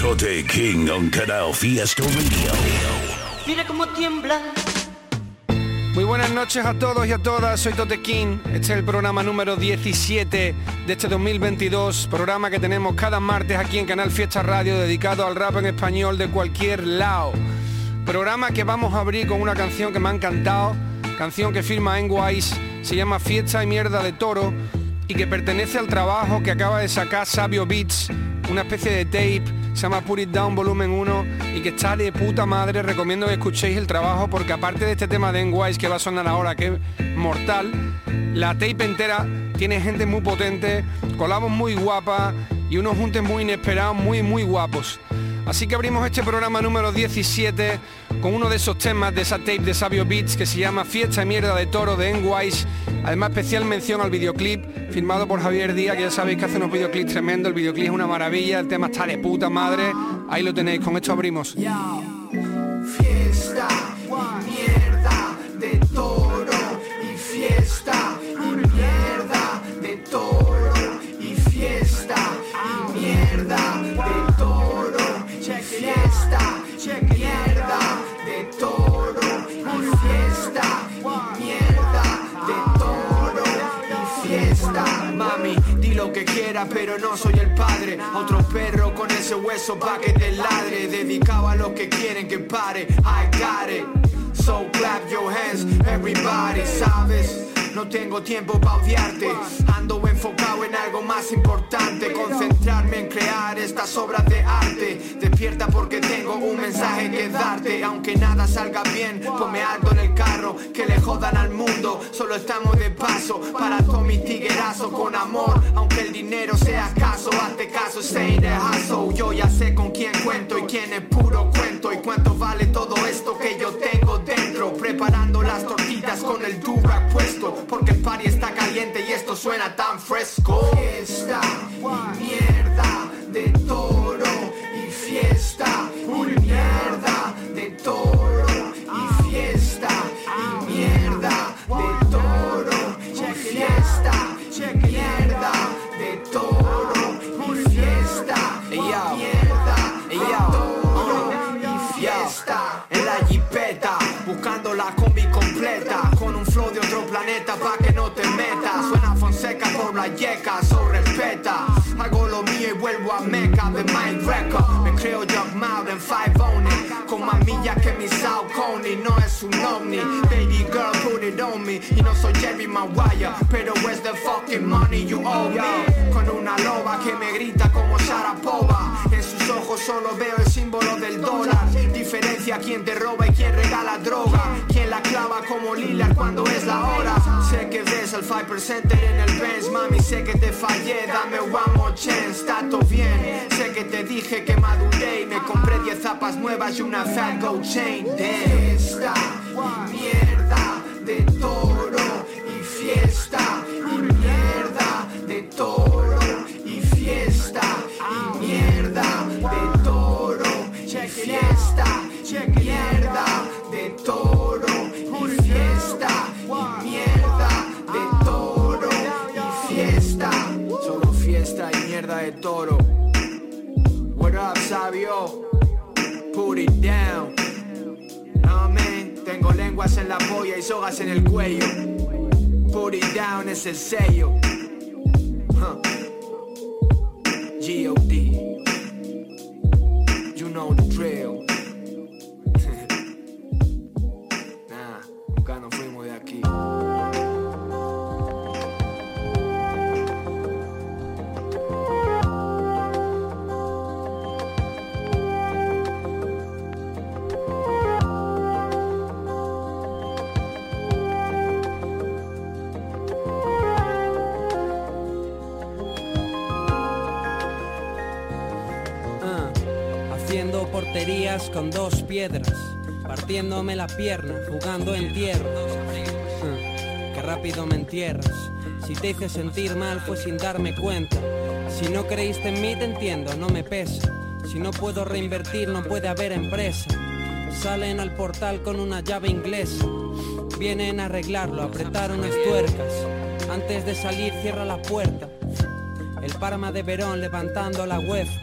Tote King on Canal Fiesta Radio. Mira cómo tiembla. Muy buenas noches a todos y a todas, soy Tote King, este es el programa número 17 de este 2022, programa que tenemos cada martes aquí en Canal Fiesta Radio dedicado al rap en español de cualquier lado. Programa que vamos a abrir con una canción que me ha encantado, canción que firma Enwise, se llama Fiesta y Mierda de Toro y que pertenece al trabajo que acaba de sacar Sabio Beats, una especie de tape, se llama Put It Down Volumen 1 y que está de puta madre, recomiendo que escuchéis el trabajo porque aparte de este tema de Enwise que va a sonar ahora, que es mortal, la tape entera tiene gente muy potente, colabos muy guapas y unos juntes muy inesperados, muy muy guapos. Así que abrimos este programa número 17 con uno de esos temas de esa tape de Sabio Beats que se llama Fiesta y Mierda de Toro de Enwise. Además, especial mención al videoclip firmado por Javier Díaz, que ya sabéis que hace unos videoclips tremendos. El videoclip es una maravilla, el tema está de puta madre. Ahí lo tenéis, con esto abrimos. Que quieras pero no soy el padre. Otro perro con ese hueso pa' que te ladre. Dedicado a los que quieren que pare. I got it. So clap your hands everybody sabes no tengo tiempo para odiarte. Ando enfocado en algo más importante. Concentrarme en crear estas obras de arte. Despierta porque tengo un mensaje que darte. Aunque nada salga bien, ponme alto en el carro Que le jodan al mundo, solo estamos de paso Para todos mis tiguerazos con amor. Aunque el dinero sea escaso, hazte caso, stay the hustle. Yo ya sé con quién cuento y quién es puro cuento Y cuánto vale todo esto que yo tengo Preparando las tortitas con el durac puesto porque el party está caliente y esto suena tan fresco. Fiesta y mierda de toro y fiesta y mierda de toro y fiesta y mierda de toro y fiesta y mierda de toro y fiesta y mierda planeta pa' que no te metas. Suena Fonseca por la yeca so respeta. Hago lo mío y vuelvo a Meca de Mind Record. Me creo Jock Mouth en Five mi South Coney no es un ovni. Baby girl put it on me. Y no soy Jerry Maguire pero where's the fucking money you owe me. Con una loba que me grita como Sharapova en sus ojos solo veo el símbolo del dólar. Diferencia quién te roba y quién regala droga. Quien la clava como Lillard cuando es la hora. Sé que ves al 5% en el Benz Mami, sé que te fallé, dame one more chance Está todo bien, sé que te dije que maduré Y me compré 10 zapas nuevas y una fat gold Mierda de toro Y fiesta y mierda de toro Y fiesta y mierda de toro Y fiesta y mierda de toro y fiesta y mierda de toro y fiesta. Solo fiesta y mierda de toro. What up Sabio put it down lenguas en la polla y sogas en el cuello put it down es el sello Huh. G.O.D. You know the drill con dos piedras, partiéndome la pierna, jugando en tierra. Ah, Qué rápido me entierras. Si te hice sentir mal fue sin darme cuenta. Si no creíste en mí te entiendo, no me pesa. Si no puedo reinvertir no puede haber empresa. Salen al portal con una llave inglesa. Vienen a arreglarlo, apretar unas tuercas. Antes de salir cierra la puerta. El Parma de Verón levantando la UEFA.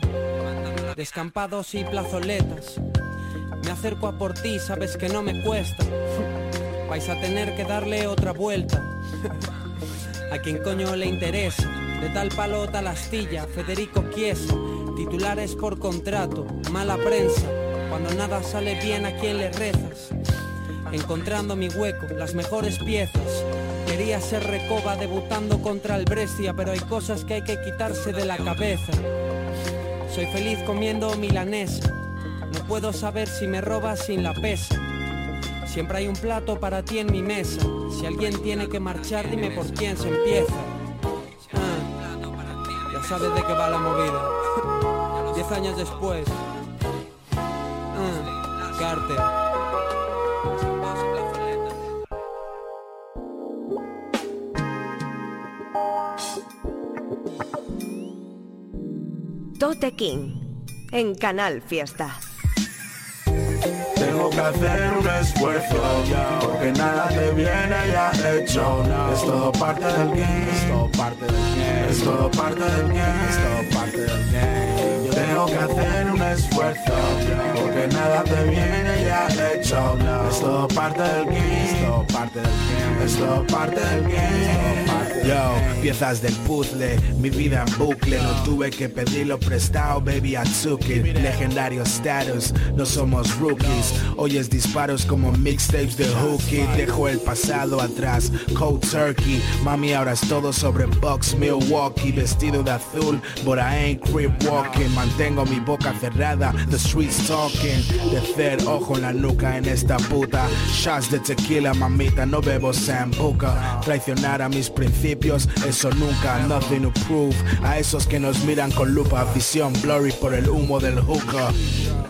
Descampados y plazoletas. Me acerco a por ti, sabes que no me cuesta. Vais a tener que darle otra vuelta. A quien coño le interesa. De tal palo tal astilla, Federico Chiesa. Titulares por contrato, mala prensa. Cuando nada sale bien, ¿a quién le rezas? Encontrando mi hueco, las mejores piezas. Quería ser recoba debutando contra el Brescia, pero hay cosas que hay que quitarse de la cabeza. Soy feliz comiendo milanesa. No puedo saber si me robas sin la pesa. Siempre hay un plato para ti en mi mesa. Si alguien tiene que marchar, dime por quién se empieza. Ah, ya sabes de qué va la movida. Diez años después. Ah, Carter. King en Canal Fiesta. Tengo que hacer un esfuerzo Porque nada te viene ya hecho Es todo parte del game. Es todo parte del game. Es todo parte del game. Es todo parte del game. Yo tengo que hacer un esfuerzo Porque nada te viene ya hecho Es todo parte del game. Es todo parte del game. Es todo parte del game Yo, piezas del puzzle, mi vida en bucle No tuve que pedirlo prestado, baby, I took it Legendario status, no somos rookies Oyes disparos como mixtapes de Hookie Dejo el pasado atrás, cold turkey Mami, ahora es todo sobre Bucks, Milwaukee Vestido de azul, but I ain't crip walking Mantengo mi boca cerrada, the streets talking Tercer ojo en la nuca en esta puta Shots de tequila, mamita, no bebo sambuca Traicionar a mis principios, eso nunca Nothing to prove. A esos que nos miran con lupa Visión blurry por el humo del hookah.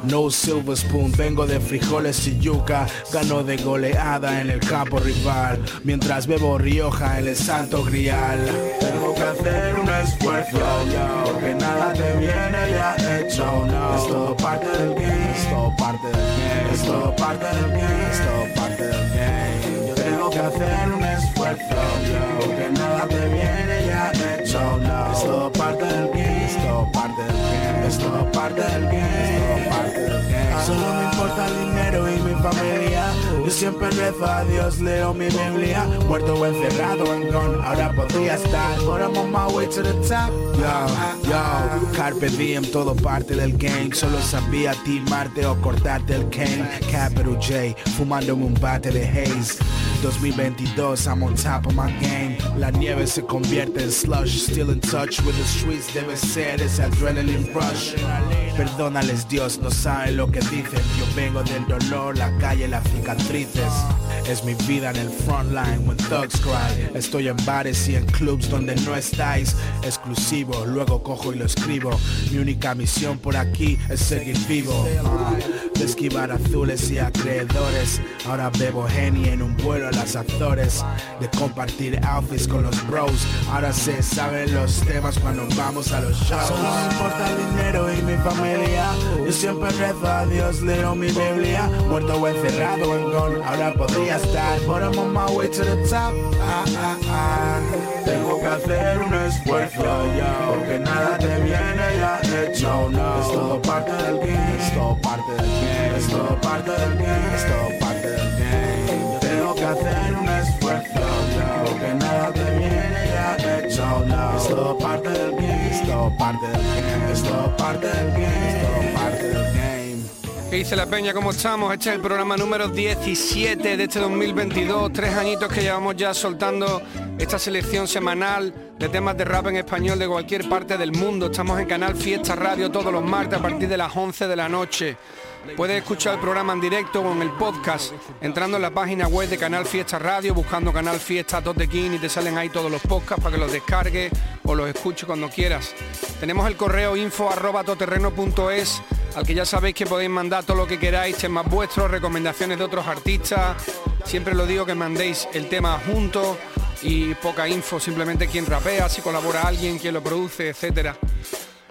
No silver spoon, vengo de frijoles y yuca. Gano de goleada en el campo rival. Mientras bebo Rioja en el santo grial. Tengo que hacer un esfuerzo Porque nada te viene ya hecho Es todo parte del game Es todo parte del game Es todo parte del game Es todo parte del game que hacer un esfuerzo Porque nada te viene ya hecho Es todo parte del game Es todo parte del game Es todo parte del game parte del game Solo me importa el dinero y mi familia Yo siempre rezo a Dios, leo mi Biblia Muerto o encerrado en gone Ahora podría estar. But I'm on my way to the top. Yo, yo Carpe diem, todo parte del game Solo sabía timarte o cortarte el cane Capital J, fumándome un bate de haze. 2022, I'm on top of my game. La nieve se convierte en slush Still in touch with the streets Debe ser ese adrenaline rush. Perdónales Dios, no saben lo que dicen. Yo vengo del dolor, la calle, las Es mi vida en el frontline when thugs cry. Estoy en bares y en clubs donde no estáis. Exclusivo, luego cojo y lo escribo. Mi única misión por aquí es seguir vivo. De esquivar azules y acreedores. Ahora bebo Henny en un vuelo a las Azores. De compartir outfits con los bros. Ahora se saben los temas cuando vamos a los shows. Solo me importa el dinero y mi familia. Yo siempre rezo a Dios, leo mi Biblia. Muerto o encerrado en Ahora podría estar. But I'm on my way to the top. Ah, ah, ah. Tengo que hacer un esfuerzo Porque nada te viene ya hecho Es todo parte del game Es todo parte del game Es todo parte del game Es todo parte del game tengo que hacer un esfuerzo Porque nada te viene ya hecho Es todo parte del game Es todo parte del game Es todo parte del game Es todo parte del game ¿Qué dice la peña? ¿Cómo estamos? Este es el programa número 17 de este 2022. Tres añitos que llevamos ya soltando esta selección semanal de temas de rap en español de cualquier parte del mundo. Estamos en Canal Fiesta Radio todos los martes a partir de las 11 de la noche. Puedes escuchar el programa en directo o en el podcast entrando en la página web de Canal Fiesta Radio, buscando Canal Fiesta Totequín y te salen ahí todos los podcasts para que los descargues o los escuches cuando quieras. Tenemos el correo info arroba toterreno.es al que ya sabéis que podéis mandar todo lo que queráis, temas vuestros, recomendaciones de otros artistas. Siempre lo digo que mandéis el tema juntos y poca info, simplemente quién rapea, si colabora alguien, quién lo produce, etcétera.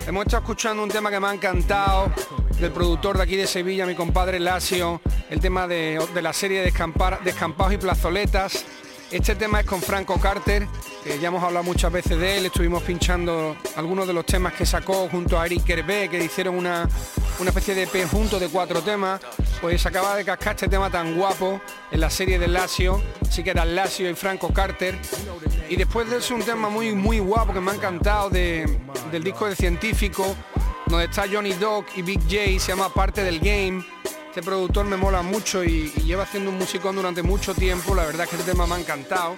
Hemos estado escuchando un tema que me ha encantado del productor de aquí de Sevilla, mi compadre Lasio, el tema de, de la serie de Descampados y Plazoletas. Este tema es con Franco Carter, que ya hemos hablado muchas veces de él, estuvimos pinchando algunos de los temas que sacó junto a Eric Kerbe, que hicieron una, una especie de EP junto de cuatro temas, pues acaba de cascar este tema tan guapo en la serie de Lasio, sí que era Lasio y Franco Carter. Y después de eso un tema muy muy guapo que me ha encantado del disco de científico, donde está Johnny Dog y Big J, se llama Parte del Game este productor me mola mucho y, lleva haciendo un musicón durante mucho tiempo. La verdad es que este tema me ha encantado.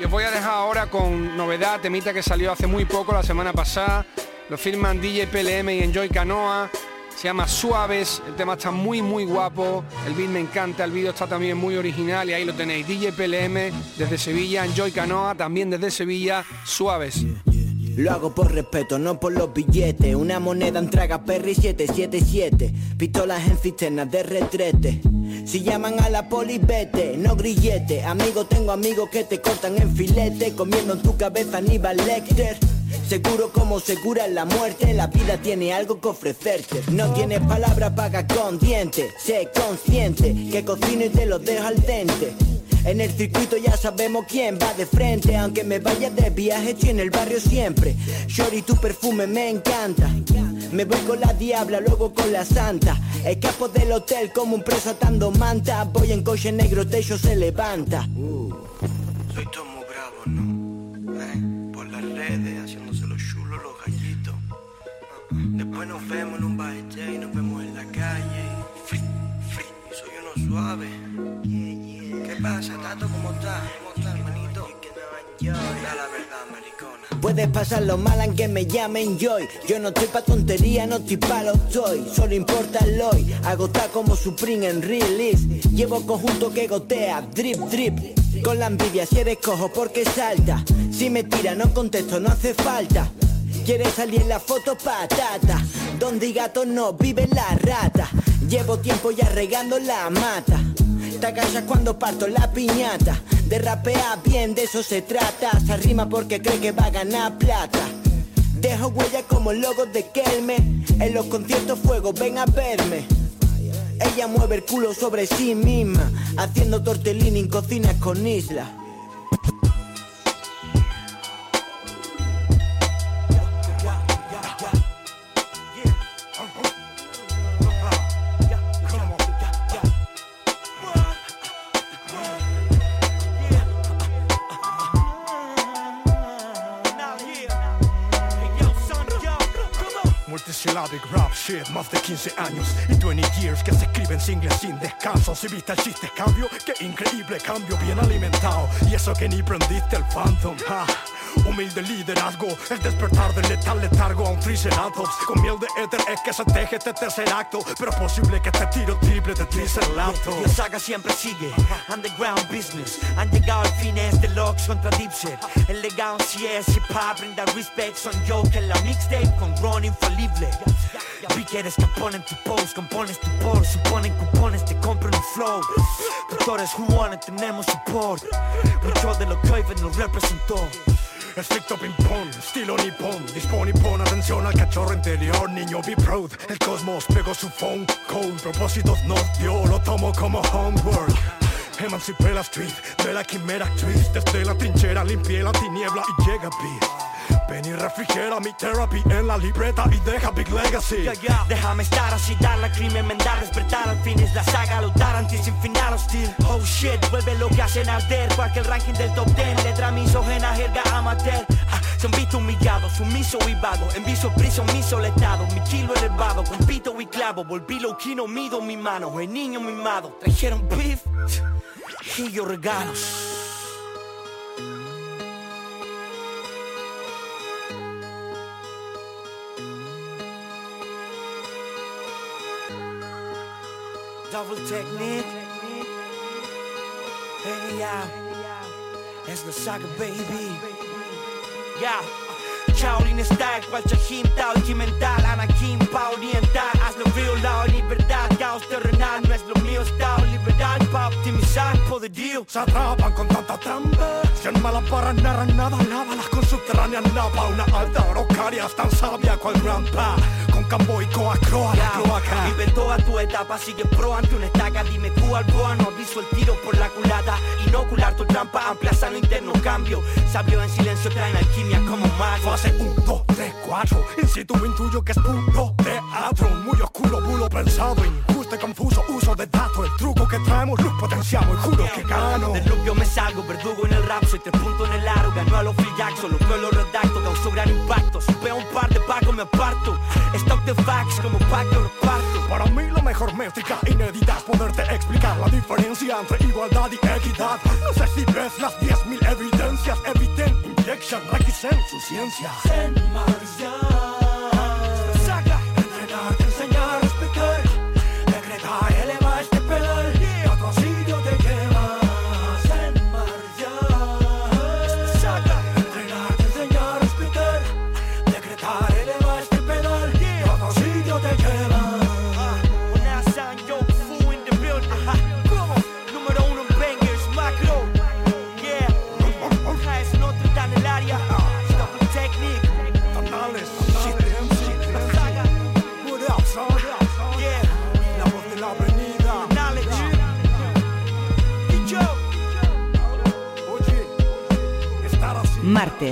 Y os voy a dejar ahora con novedad, temita que salió hace muy poco, la semana pasada. Lo firman DJ PLM y Enjoy Canoa. Se llama Suaves, el tema está muy muy guapo, el beat me encanta, el vídeo está también muy original y ahí lo tenéis. DJ PLM desde Sevilla, Enjoy Canoa también desde Sevilla, Suaves. Lo hago por respeto, no por los billetes. Una moneda en traga Perry 777. Pistolas en cisternas de retrete. Si llaman a la poli, vete, no grillete. Amigo, tengo amigos que te cortan en filete. Comiendo en tu cabeza Aníbal Lecter. Seguro como segura la muerte, la vida tiene algo que ofrecerte. No tienes palabras, paga con dientes. Sé consciente que cocino y te lo dejo al dente. En el circuito ya sabemos quién va de frente, aunque me vaya de viaje, estoy en el barrio siempre. Shorty, tu perfume me encanta. Me voy con la diabla, luego con la santa. Escapo del hotel como un preso atando manta. Voy en coche negro, techo se levanta. Uh, soy muy bravo, ¿no? Eh, por las redes, haciéndose los chulos, los gallitos. Después nos vemos en un baile y nos vemos en la calle. Free, free, soy uno suave. Puedes pasarlo mal aunque me llamen Joy. Yo no estoy pa' tontería, no estoy pa' lo estoy. Solo importa el hoy. Agotar como Supreme en release. Llevo conjunto que gotea, drip, drip. Con la envidia si eres cojo porque salta. Si me tira no contesto, no hace falta. Quieres salir en la foto patata. Donde gato no vive la rata. Llevo tiempo ya regando la mata. Te callas cuando parto la piñata. De rapear bien, de eso se trata. Se rima porque cree que va a ganar plata. Dejo huella como el logo de Kelme. En los conciertos fuego, ven a verme. Ella mueve el culo sobre sí misma. Haciendo tortellini en cocinas con isla. Shit, más de 15 años y 20 years que se escriben singles sin descanso. Si viste el chiste cambio, qué increíble cambio, bien alimentado. Y eso que ni prendiste el Phantom. Ha. Humilde liderazgo, el despertar del letal letargo a un triceratops Con miel de éter es que se teje este tercer acto Pero es posible que te tiro triple de triceratops La saga siempre sigue, underground business Han llegado al fin este Locks contra Dipset El legado si es hip hop, brinda respect Son yo que la mixtape con Ron infalible Vi que eres capón en tu post, compones tu por Suponen cupones, te compro un flow. Tutores who want tenemos support. Mucho de lo que hoy nos representó. Estricto ping-pong, estilo nipón. Dispone y pon atención al cachorro interior Niño be proud, el cosmos pegó su phone call Propósitos nos dio, lo tomo como homework. Emancipé la street de la quimera actriz. Desde la trinchera limpié la tiniebla y llega beat Ven y refrigera mi therapy en la libreta y deja Big Legacy. Déjame estar así, dar la crimen, enmendar, despertar Al fin es la saga, lutar anti sin final hostil. Oh shit, vuelve lo que hacen arder Cualquier ranking del top 10, letra misógena, jerga amateur. Ah, Se han visto humillados, sumiso y vago En viso, priso, mi soletado Mi kilo elevado, con pito y clavo Volví lo que no mido mi mano El niño mimado, trajeron beef Y yo regalos Double technique. Hey, yeah. It's the saga, baby. Yeah. Shaolin Style, cual Chajin Tao y mental Anakin, pa oriental, hazlo la libertad Caos terrenal, no es lo mío, estado liberal Pa optimizar, poderío Se atrapan con tanta trampa Si en malaparas narran nada, lávalas con subterránea napa Una alta orocaria tan sabia cual grandpa Con cambo y coa, croa, la cloaca Vive toda tu etapa, sigue pro ante una estaca. Dime cuál boa, no aviso el tiro por la culata. Inocular tu trampa, amplia sano interno cambio. Sabio en silencio traen alquimia como mago. Fase 1, 2, 3, 4 In situ intuyo que es puro teatro Muy oscuro, bulo pensado Injusto y confuso uso de datos. El truco que traemos, luz potenciamos Y juro que gano. Del me salgo, verdugo en el rap Soy tres puntos en el aro, ganó a los Phil Jackson Lo que lo redacto, causó gran impacto. Si veo un par de pacos me aparto. Stock de facts como pack lo reparto Para mí la mejor métrica inédita es poderte explicar la diferencia entre igualdad y equidad. No sé si ves las 10.000 evidencias Evident injection, requisent su ciencia. Marcial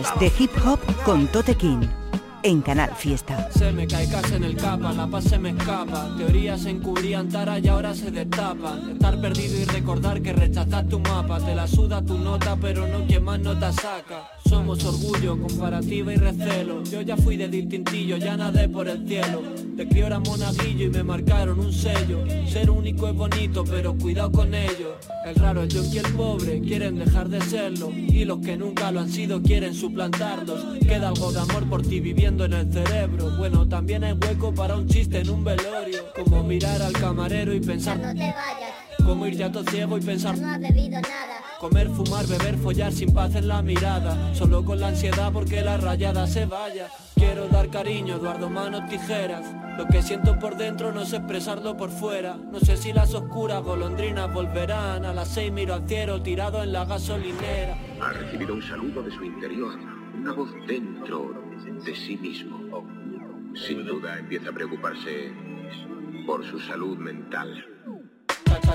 de Hip Hop con Tote King en Canal Fiesta. Se me cae casa en el capa, la paz se me escapa. Teorías se encubrían tara y ahora se destapan. Estar perdido y recordar que rechazaste un mapa. Te la suda tu nota, pero no quien más nota saca. Somos orgullo, comparativa y recelo. Yo ya fui de distintillo, ya nadé por el cielo. De crío era monaguillo y me marcaron un sello. Ser único es bonito, pero cuidado con ello. El raro, el yonki y el pobre quieren dejar de serlo. Y los que nunca lo han sido quieren suplantarlos. Queda algo de amor por ti viviendo en el cerebro. Bueno, también hay hueco para un chiste en un velorio. Como mirar al camarero y pensar. No te vayas, Como ir ya todo ciego y pensar. no has bebido nada. Comer, fumar, beber, follar sin paz en la mirada. Solo con la ansiedad porque la rayada se vaya. Quiero dar cariño, Eduardo Manos Tijeras. Lo que siento por dentro no sé expresarlo por fuera. No sé si las oscuras golondrinas volverán. A las seis miro al cielo tirado en la gasolinera. Ha recibido un saludo de su interior, una voz dentro de sí mismo. Sin duda empieza a preocuparse por su salud mental.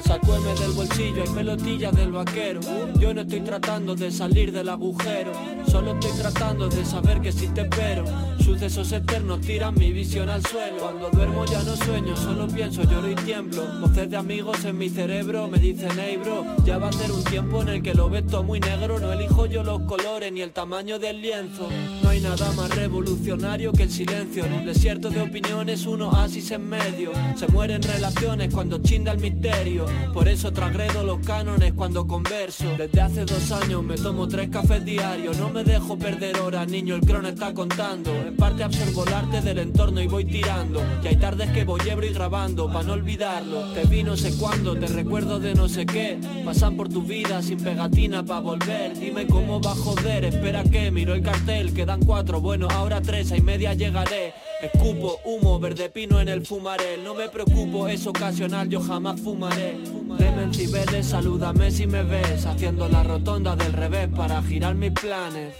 Saca, Sacúeme del bolsillo, hay pelotillas del vaquero. Yo no estoy tratando de salir del agujero. Solo estoy tratando de saber que si te espero. Sucesos eternos tiran mi visión al suelo. Cuando duermo ya no sueño, solo pienso, lloro y tiemblo. Voces de amigos en mi cerebro me dicen hey bro Ya va a ser un tiempo en el que lo ves todo muy negro. No elijo yo los colores ni el tamaño del lienzo. No hay nada más revolucionario que el silencio. En un desierto de opiniones, un oasis en medio. Se mueren relaciones cuando chinda el misterio Por eso trasgredo los cánones cuando converso. Desde hace dos años me tomo tres cafés diarios. No me dejo perder horas, niño, el crono está contando. En parte absorbo el arte del entorno y voy tirando. Y hay tardes que voy ebrio y grabando para no olvidarlo. Te vi no sé cuándo, te recuerdo de no sé qué. Pasan por tu vida sin pegatina para volver. Dime cómo va a joder, espera que miro el cartel Quedan cuatro, bueno ahora tres, a y media llegaré Escupo, humo, verde pino en el fumarel No me preocupo, es ocasional, yo jamás fumaré. En Cibeles, salúdame si me ves. Haciendo la rotonda del revés para girar mis planes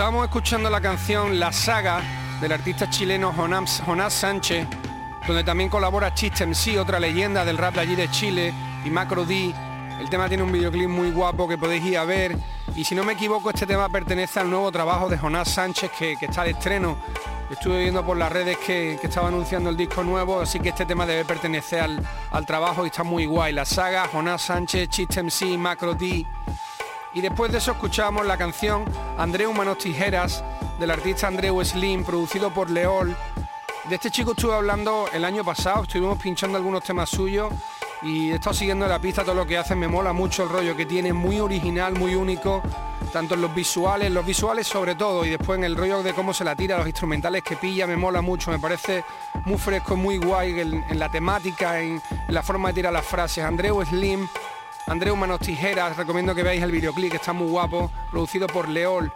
Estábamos escuchando la canción La Saga del artista chileno Jonás, Sánchez, donde también colabora Chiste MC, otra leyenda del rap de allí de Chile, y Macro D. El tema tiene un videoclip muy guapo que podéis ir a ver. Y si no me equivoco, este tema pertenece al nuevo trabajo de Jonás Sánchez que, está de estreno. Estuve viendo por las redes que, que estaba anunciando el disco nuevo, así que este tema debe pertenecer al, al trabajo y está muy guay. La saga, Jonás Sánchez, Chiste MC, Macro D. Y después de eso escuchamos la canción Andreu Manos Tijeras del artista Andreu Slim, producido por Leol, De este chico estuve hablando el año pasado, estuvimos pinchando algunos temas suyos y he estado siguiendo la pista todo lo que hace, me mola mucho el rollo que tiene, muy original, muy único, tanto en los visuales, los visuales sobre todo, y después en el rollo de cómo se la tira, los instrumentales que pilla, me mola mucho, me parece muy fresco, muy guay en, la temática, en, la forma de tirar las frases. Andreu Slim, Andreu Manos Tijeras, recomiendo que veáis el videoclip, está muy guapo, producido por Leol.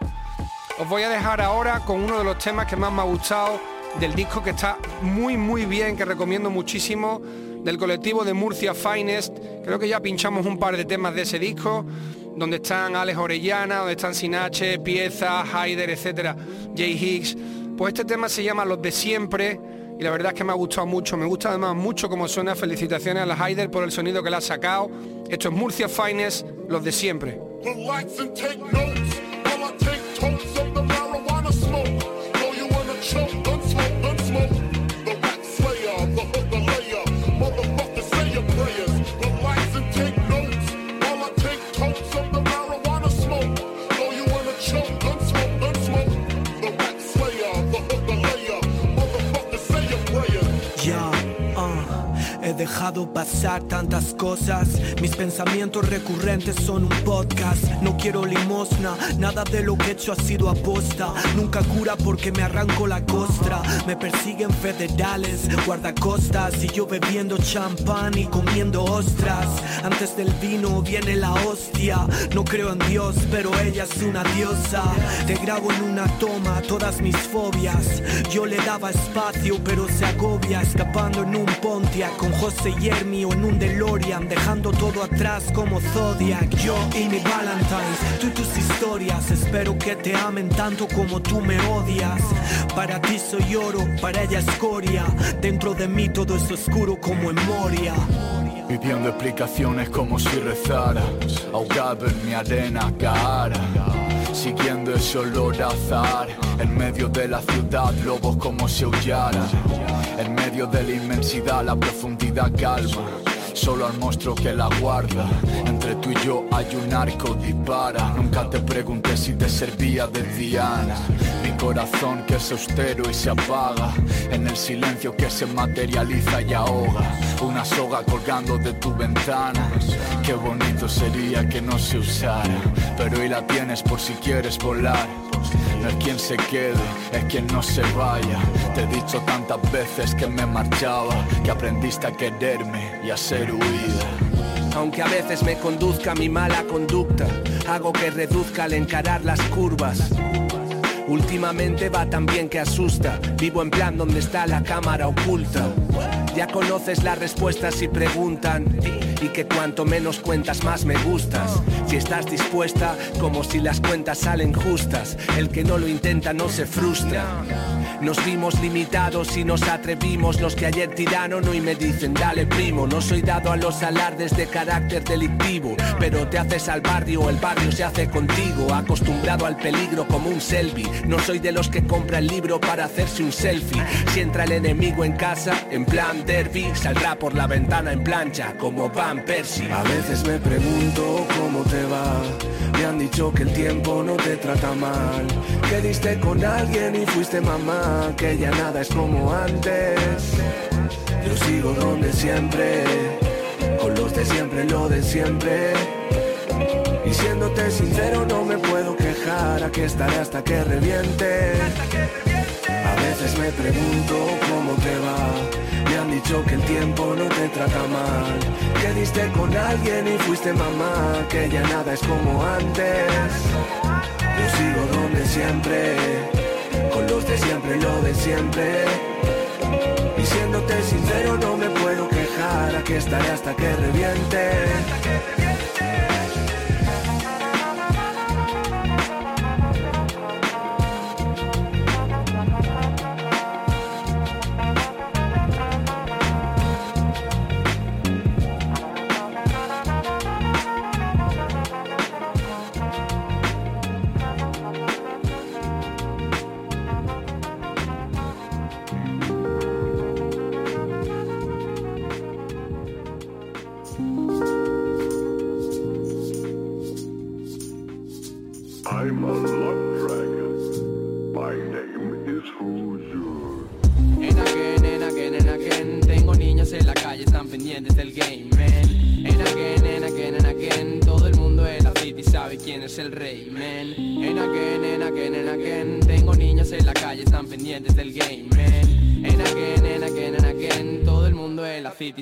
Os voy a dejar ahora con uno de los temas que más me ha gustado del disco que está muy muy bien, que recomiendo muchísimo, del colectivo de Murcia Finest. Creo que ya pinchamos un par de temas de ese disco, donde están Alex Orellana, donde están Sinache, Pieza, Haider, etcétera, Jay Higgs. Pues este tema se llama Los de siempre y la verdad es que me ha gustado mucho. Me gusta además mucho como suena. Felicitaciones a la Haider por el sonido que le ha sacado. Esto es Murcia Finest, Los de siempre. Dejado pasar tantas cosas. Mis pensamientos recurrentes son un podcast. No quiero limosna, nada de lo que he hecho ha sido aposta. Nunca cura porque me arranco la costra. Me persiguen federales, guardacostas y yo bebiendo champán y comiendo ostras. Antes del vino viene la hostia. No creo en Dios, pero ella es una diosa. Te grabo en una toma todas mis fobias. Yo le daba espacio, pero se agobia, escapando en un Pontiac con José José y en un DeLorean, dejando todo atrás como Zodiac. Yo y mi Valentine's, tú tus historias, espero que te amen tanto como tú me odias. Para ti soy oro, para ella escoria. Dentro de mí todo es oscuro como en Moria. Pidiendo explicaciones como si rezara, ahogado en mi arena cara siguiendo ese olor azar. En medio de la ciudad, lobos como si aullaran. En medio de la inmensidad, la profundidad calma. Solo al monstruo que la guarda. Entre tú y yo hay un arco dispara. Nunca te pregunté si te servía de Diana. Mi corazón que es austero y se apaga. En el silencio que se materializa y ahoga. Una soga colgando de tu ventana. Qué bonito sería que no se usara. Pero hoy la tienes por si quieres volar. Es quien se quede, es quien no se vaya. Te he dicho tantas veces que me marchaba, que aprendiste a quererme y a ser huida. Aunque a veces me conduzca mi mala conducta, hago que reduzca al encarar las curvas. Últimamente va tan bien que asusta, vivo en plan donde está la cámara oculta. Ya conoces las respuestas si preguntan y que cuanto menos cuentas más me gustas. Si estás dispuesta, como si las cuentas salen justas, el que no lo intenta no se frustra. Nos vimos limitados y nos atrevimos los que ayer tiraron hoy me dicen dale primo. No soy dado a los alardes de carácter delictivo, pero te haces al barrio, el barrio se hace contigo. Acostumbrado al peligro como un selfie. No soy de los que compra el libro para hacerse un selfie. Si entra el enemigo en casa, en plan derby, saldrá por la ventana en plancha como Van A veces me pregunto cómo te va. Me han dicho que el tiempo no te trata mal. Que diste con alguien y fuiste mamá que ya nada es como antes. Yo sigo donde siempre, con los de siempre, lo de siempre. Y siéndote sincero no me puedo quejar, aquí estaré hasta que reviente. A veces me pregunto cómo te va. Han dicho que el tiempo no te trata mal. Que diste con alguien y fuiste mamá, que ya nada es como antes. Yo sigo donde siempre con los de siempre, lo de siempre. Y siéndote sincero, no me puedo quejar. Aquí estaré hasta que reviente.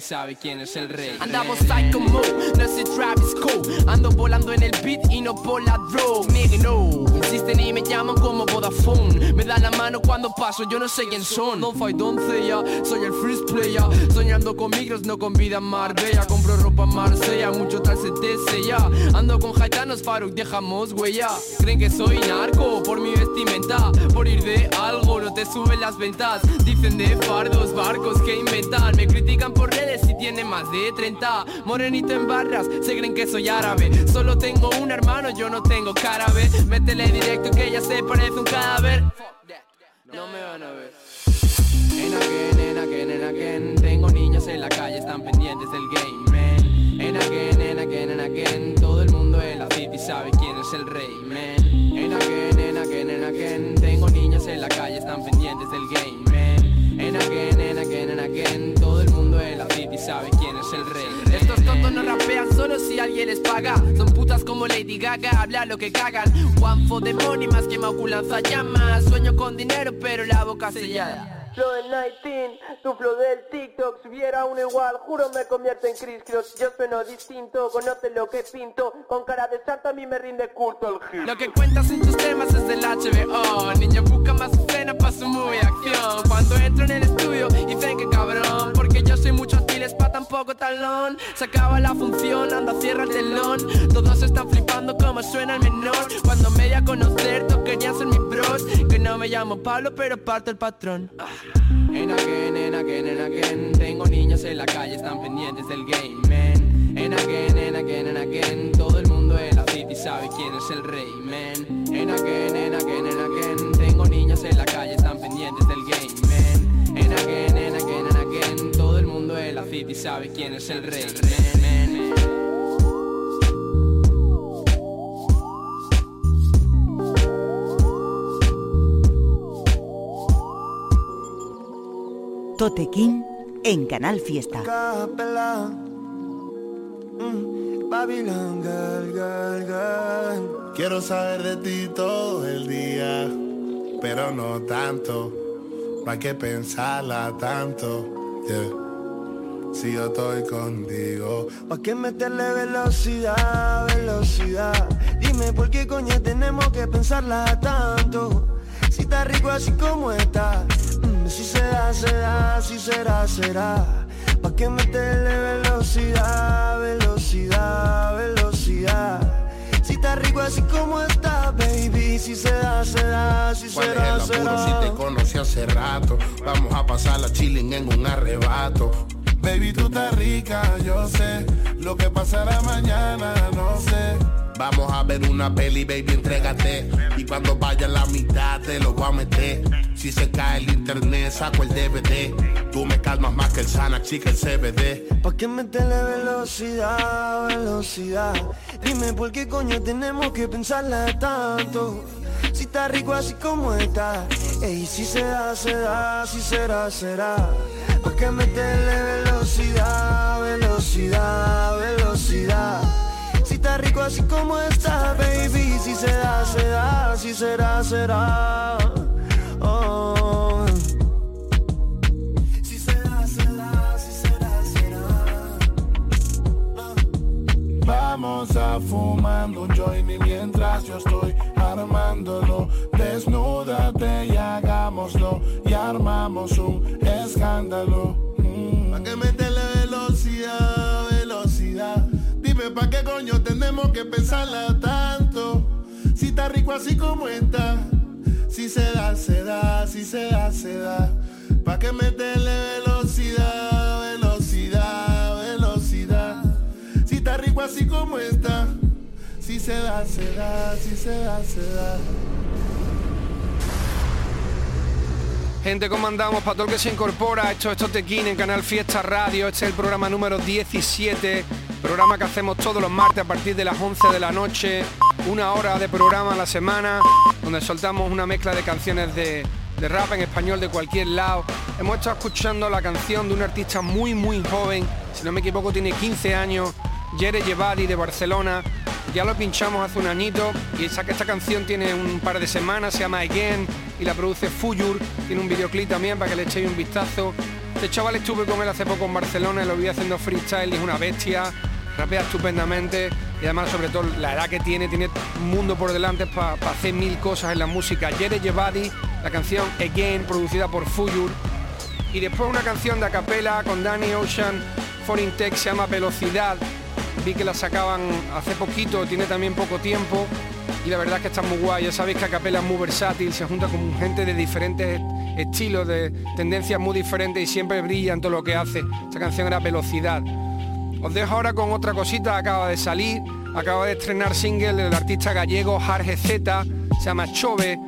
Sabe quién es el rey. Andamos psycho mode, no sé Travis Cole Ando volando en el beat y no por la droga. Nigga no, insisten y me llaman como Vodafone. Me dan la mano cuando paso, yo no sé quién son. No fight doncella, soy el first player. Soñando con micros, no con vida Marbella. Compro ropa Marsella, mucho tal se ya Ando con jaitanos, Faruk, dejamos huella. Creen que soy narco por mi vestimenta Por ir de algo, no te suben las ventas. Dicen de fardos, barcos que inventan. Me critican por tienen más de 30 Morenito en barras, se creen que soy árabe. Solo tengo un hermano, yo no tengo cara, ve Métele directo que ella se parece un cadáver paga. Son putas como Lady Gaga, habla lo que cagan. One for the money más que maculanza llamas Sueño con dinero pero la boca sellada Flow del 19, tu flow del TikTok. Si hubiera uno igual, juro me convierto en Chris Cross. Yo sueno distinto, conoce lo que pinto. Con cara de santo a mí me rinde culto el hip. Lo que cuentas en tus temas es del HBO Niño busca más escena pa' su movie acción. Cuando entro en el estudio dicen que cabrón Porque tiles pa' tan poco talón. Se acaba la función, anda cierra el telón. Todos están flipando como suena el menor. Cuando me di a conocer, todos querían ser mis bros. Que no me llamo Pablo pero parto el patrón. En again, en again, en again Tengo niños en la calle, están pendientes del game, man En again, en again, en again Todo el mundo en la city sabe quién es el rey, man En again, en again, en again Tengo niños en la calle, están pendientes del game, man En again, en again, en again Todo el mundo en la city sabe quién es el rey, man, man, man. Totequín en Canal Fiesta. Capela. Mm, Babylon girl, girl, girl. Quiero saber de ti todo el día, pero no tanto. ¿Para qué pensarla tanto? Si yo estoy contigo, ¿Pa' qué meterle velocidad, velocidad? Dime por qué coño tenemos que pensarla tanto. Si está rico así como está. Mm, si se da, se da, si será, será. ¿Pa' qué meterle velocidad, apuro si te conocí hace rato? Vamos a pasar la chilling en un arrebato. Baby, tú estás rica, yo sé. Lo que pasará mañana, no sé. Vamos a ver una peli, baby, entrégate. Y cuando vaya la mitad te lo voy a meter. Si se cae el internet, saco el DVD. Tú me calmas más que el Xanax, chica, el CBD. ¿Pa' qué meterle velocidad, velocidad? Dime por qué coño tenemos que pensarla tanto. Si está rico así como está. Ey, si se da, se da, si será, será. ¿Pa' qué meterle velocidad, velocidad, velocidad? Si está rico así como está, baby. Si se da, se da, si será, será. Oh. Si se da, se da, si será, será. Vamos a fumando un joint mientras yo estoy armándolo, desnúdate y hagámoslo y armamos un escándalo. Mm. ¿Pa' qué meterle velocidad, velocidad? Dime pa' qué coño tenemos que pensarla tanto. Si está rico así como está, si se da, se da, si se da, se da. ¿Pa' qué meterle velocidad, velocidad, velocidad? Si está rico así como está, se da, se da, si se da, se da. Gente, ¿cómo andamos? Para todo el que se incorpora, esto es Totequín en Canal Fiesta Radio. Este es el programa número 17, programa que hacemos todos los martes a partir de las 11 de la noche. Una hora de programa a la semana, donde soltamos una mezcla de canciones de de rap en español de cualquier lado. Hemos estado escuchando la canción de un artista muy muy joven, si no me equivoco tiene 15 años, Jere Jebadi de Barcelona. Ya lo pinchamos hace un añito y esa, esta canción tiene un par de semanas, se llama Again y la produce Fuyur. Tiene un videoclip también para que le echéis un vistazo. Este chaval estuve con él hace poco en Barcelona y lo vi haciendo freestyle y es una bestia, rapea estupendamente y además sobre todo la edad que tiene, tiene un mundo por delante para hacer mil cosas en la música. Jere Jebadi, la canción Again, producida por Fuyur. Y después una canción de acapella con Danny Ocean, Foreign Tech, se llama Velocidad. Vi que la sacaban hace poquito, tiene también poco tiempo y la verdad es que está muy guay. Ya sabéis que Acapella es muy versátil, se junta con gente de diferentes estilos, de tendencias muy diferentes y siempre brilla en todo lo que hace. Esta canción era Velocidad. Os dejo ahora con otra cosita, acaba de salir, acaba de estrenar single del artista gallego Jarge Z, se llama Chove,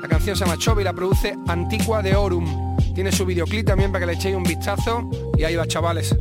la canción se llama Chove y la produce Antigua de Orum. Tiene su videoclip también para que le echéis un vistazo y ahí va chavales.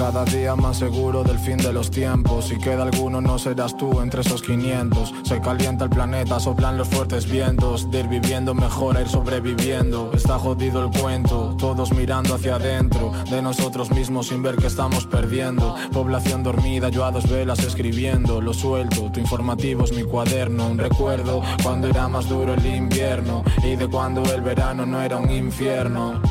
Cada día más seguro del fin de los tiempos. Si queda alguno no serás tú entre esos 500 Se calienta el planeta, soplan los fuertes vientos. De ir viviendo mejor a ir sobreviviendo. Está jodido el cuento, todos mirando hacia adentro. De nosotros mismos sin ver que estamos perdiendo. Población dormida, yo a dos velas escribiendo. Lo suelto, tu informativo es mi cuaderno. Un recuerdo cuando era más duro el invierno. Y de cuando el verano no era un infierno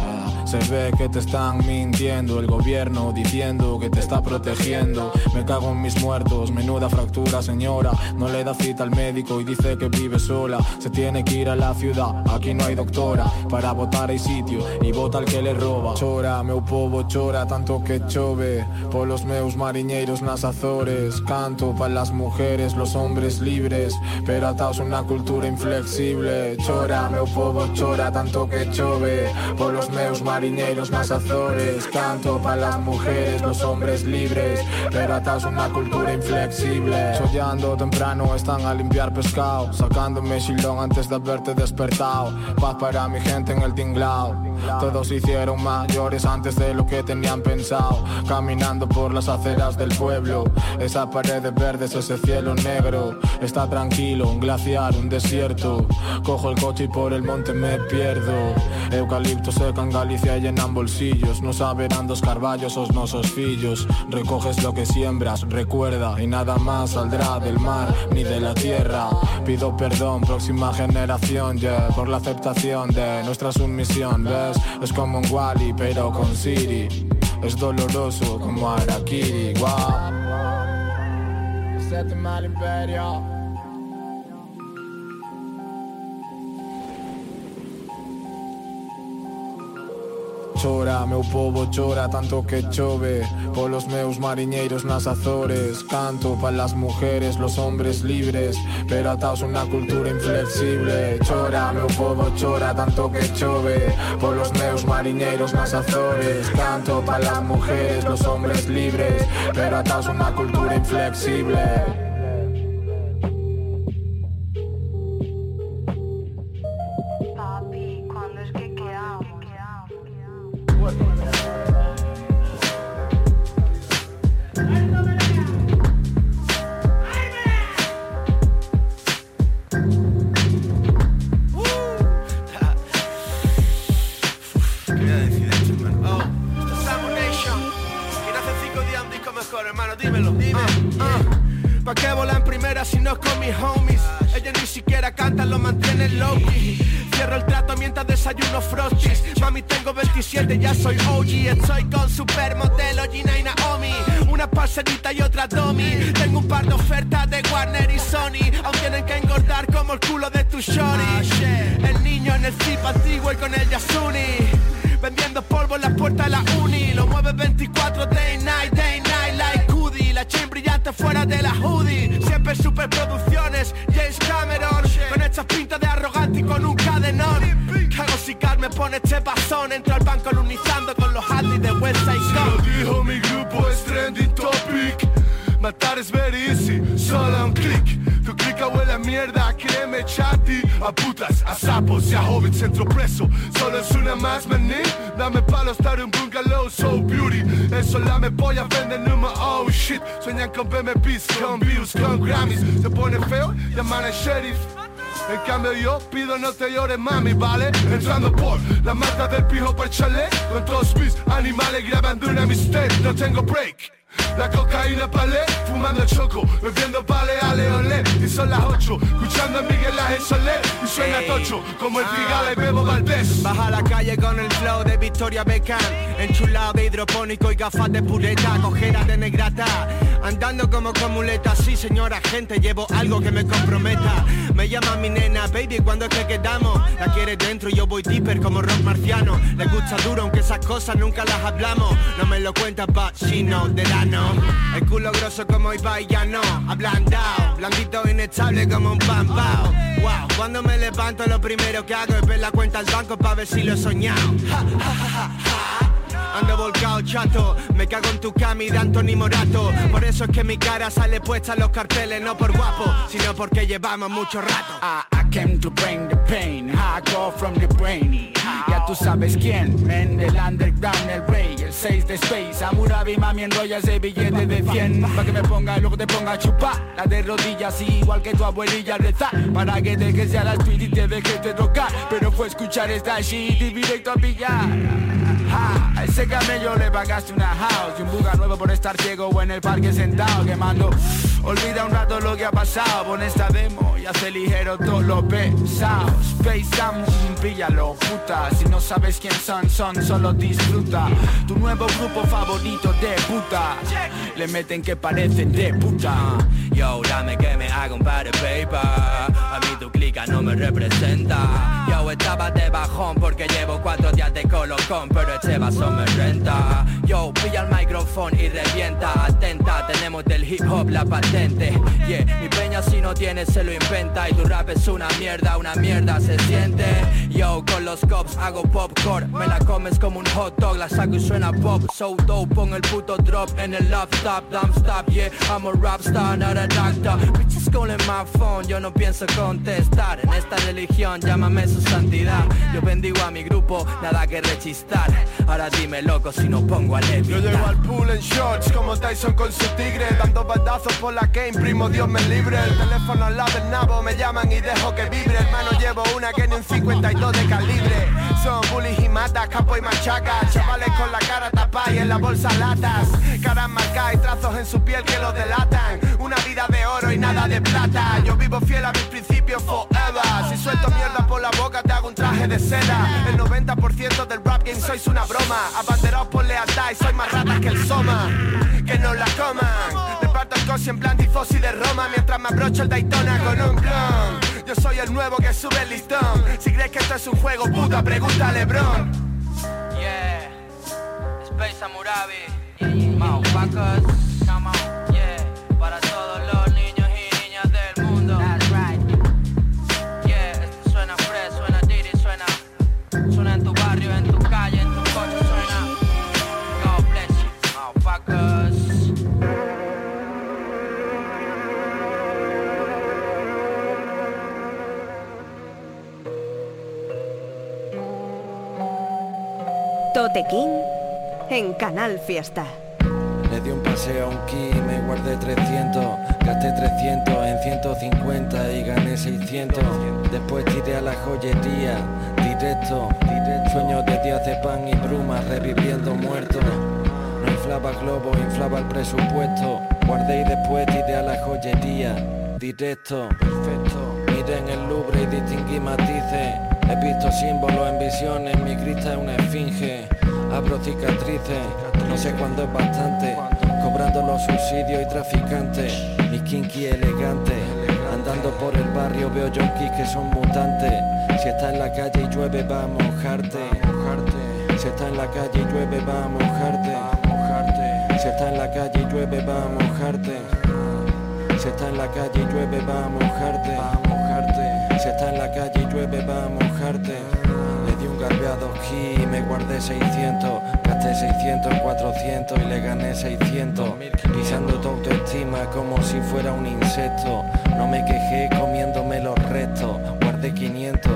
se ve que te están mintiendo el gobierno diciendo que te está protegiendo. Me cago en mis muertos, menuda fractura señora. No le da cita al médico y dice que vive sola. Se tiene que ir a la ciudad, aquí no hay doctora. Para votar hay sitio y vota el que le roba. Chora, meu povo chora tanto que chove. Por los meus mariñeiros nas Azores. Canto para las mujeres, los hombres libres. Pero ataos una cultura inflexible. Chora, meu povo chora tanto que chove. Por los meus mariñeiros marineros más Azores Canto para las mujeres, los hombres libres Pero atas una cultura inflexible. Sollando temprano están a limpiar pescado Sacándome silón antes de haberte despertado. Paz para mi gente en el tinglao Todos hicieron mayores antes de lo que tenían pensado. Caminando por las aceras del pueblo. Esa pared de verdes, ese cielo negro. Está tranquilo, un glaciar, un desierto. Cojo el coche y por el monte me pierdo. Eucalipto seca en Galicia y llenan bolsillos. No saberán dos carballos os nosos fillos. Recoges lo que siembras, recuerda Y nada más saldrá del mar ni de la tierra. Pido perdón, próxima generación, yeah Por la aceptación de nuestra sumisión, Es como un Wally pero con Siri. Es doloroso como Arakiri, wow Séptima imperio chora, meu povo chora tanto que chove Polos meus mariñeiros nas Azores. Canto para las mujeres, los hombres libres Pero ataos unha cultura inflexible. Chora, meu povo chora tanto que chove Polos meus mariñeiros nas Azores. Canto las mujeres, los hombres libres Pero ataos unha cultura inflexible. Ya soy OG Estoy con supermodelo Gina y Naomi. Una parcerita y otra Domi Tengo un par de ofertas de Warner y Sony. Aún tienen que engordar como el culo de tu shorty. El niño en el zip antiguo y con el Yasuni. Vendiendo polvo en la puerta de la uni. Lo mueve 24 day night, day night like Goody La chain brillante fuera de la hoodie. Siempre superproducciones, James Cameron. Con estas pintas de arrogante y con un cadenón. Cago si me pone este pasón Entro al banco lunizando con los handys de West Side Lo dijo mi grupo es trending topic. Matar es very huele a mierda, créeme chati. A putas, a sapos y a hobbits centro preso. Solo es una más, maní. Dame palo estar en bungalow, so beauty. Eso la me polla venden humo, oh shit. Sueñan con BMPs, con views, con Grammys. Se pone feo, llaman al sheriff. En cambio yo pido no te llores mami, ¿vale? Entrando por la mata del pijo por chalet Con todos mis animales grabando una mixtape No tengo break la cocaína palé, fumando choco, bebiendo pale a leolé Y son las 8, escuchando a Miguel Ángel Soler. Y suena tocho, como el Figala y Bebo Valdés. Baja a la calle con el flow de Victoria Beckham. Enchulado de hidropónico y gafas de pureta Cojera de negrata. Andando como con muleta, sí señora gente Llevo algo que me comprometa. Me llama mi nena, baby, cuando es que quedamos? La quiere dentro y yo voy deeper como rock marciano. Le gusta duro aunque esas cosas nunca las hablamos. No me lo cuenta but she know that I El culo grosso como Ibai ya no Ablandado, blandito inestable como un pampao Wow, cuando me levanto lo primero que hago es ver la cuenta al banco para ver si lo he soñado. Ando volcado chato, me cago en tu cami de Anthony Morato. Por eso es que mi cara sale puesta en los carteles No por guapo, sino porque llevamos mucho rato. I, I came to bring the pain, hardcore from the brain Ya tú sabes quién, men, el underground, el rey, el 6 de Space. Amurabi, mami, enrolla ese billete de 100 Pa' que me ponga y luego te ponga a chupar. La de rodillas, igual que tu abuelilla rezar Para que dejes ya la street y te dejes de tocar. Pero fue escuchar esta shit y directo a pillar A ese camello le pagaste una house Y un buga nuevo por estar ciego o en el parque sentado Quemando, olvida un rato lo que ha pasado Pon esta demo y hace ligero todos los pesados. Space Sam, píllalo, puta Si no sabes quién son, son, solo disfruta. Tu nuevo grupo favorito de puta. Le meten que parecen de puta. Yo, dame que me haga un par de paper. A mí tu clica no me representa. Yo estaba de bajón porque llevo cuatro días de colocón Pero este vaso me renta Yo, pilla el micrófono y revienta. Atenta, tenemos del hip hop la patente. Yeah, mi peña si no tiene se lo inventa. Y tu rap es una mierda, una mierda se siente. Yo, con los cops hago popcorn. Me la comes como un hot dog, la saco y suena pop. So dope, pon el puto drop en el laptop. Dumb stop, yeah, I'm a rap star, not a doctor Bitches calling my phone, yo no pienso contestar. En esta religión, llámame su santidad. Yo bendigo a mi grupo, nada que rechistar Ahora dime loco si no pongo a Levi Yo llego al pool en shorts como Tyson con su tigre Dando bandazos por la game, primo Dios me libre. El teléfono al lado del nabo, me llaman y dejo que vibre. Hermano llevo una que ni un 52 de calibre. Son bullies y matas, capo y machaca. Chavales con la cara tapada y en la bolsa latas. Caras marcadas y trazos en su piel que los delatan. Una vida de oro y nada de plata. Yo vivo fiel a mis principios forever. Si suelto mierda por la boca te hago un traje de seda. El 90% del rap game sois una broma. Abanderados por lealtad y soy más ratas que el soma. Que no la coman. Reparto el cosi en plan tifosi de Roma. Mientras me abrocho el Daytona con un clon. Yo soy el nuevo que sube el listón. Si crees que esto es un juego puta pregunta a Lebron. Yeah, Space Amurabi, come on, Tote King en Canal Fiesta. Le di un paseo a un ki, me guardé 300 Gasté 300 en 150 y gané 600 Después tiré a la joyería, directo Sueños de días de pan y bruma, reviviendo muertos. No inflaba globos, inflaba el presupuesto. Guardé y después tiré a la joyería, directo Perfecto. Miré el Louvre y distinguí matices He visto símbolos en visiones, mi crista es una esfinge Abro cicatrices, no sé cuándo es bastante Cobrando los subsidios y traficantes Mi kinky elegante Andando por el barrio veo junkies que son mutantes Si está en la calle y llueve va a mojarte Si está en la calle y llueve va a mojarte Si está en la calle y llueve va a mojarte Si está en la calle y llueve va a mojarte Si está en la calle y llueve va a mojarte. Le di un garbeado aquí y me guardé 600 Gasté 600, 400 y le gané 600 Pisando tu autoestima como si fuera un insecto. No me quejé comiéndome los restos. Guardé 500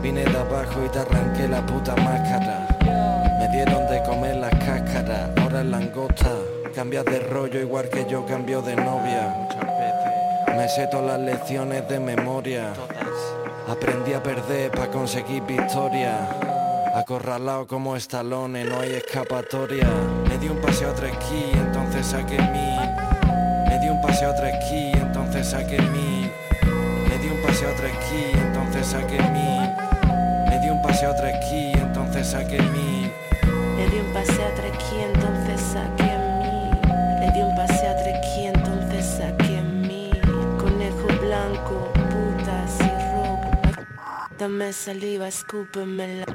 Vine de abajo y te arranqué la puta máscara. Me dieron de comer las cáscaras Ahora es langosta. Cambias de rollo igual que yo cambio de novia. Me sé todas las lecciones de memoria Aprendí a perder para conseguir victoria. Acorralado como estalones, no hay escapatoria. Me di un paseo a tres esquí, entonces saqué mi. Me di un paseo a tres esquí, entonces saqué mi. Me di un paseo a tres esquí, entonces saqué mi. Me di un paseo a tres esquí, entonces saqué mi. Le di un paseo a tres esquí, entonces saqué Dame saliva, escúpemela.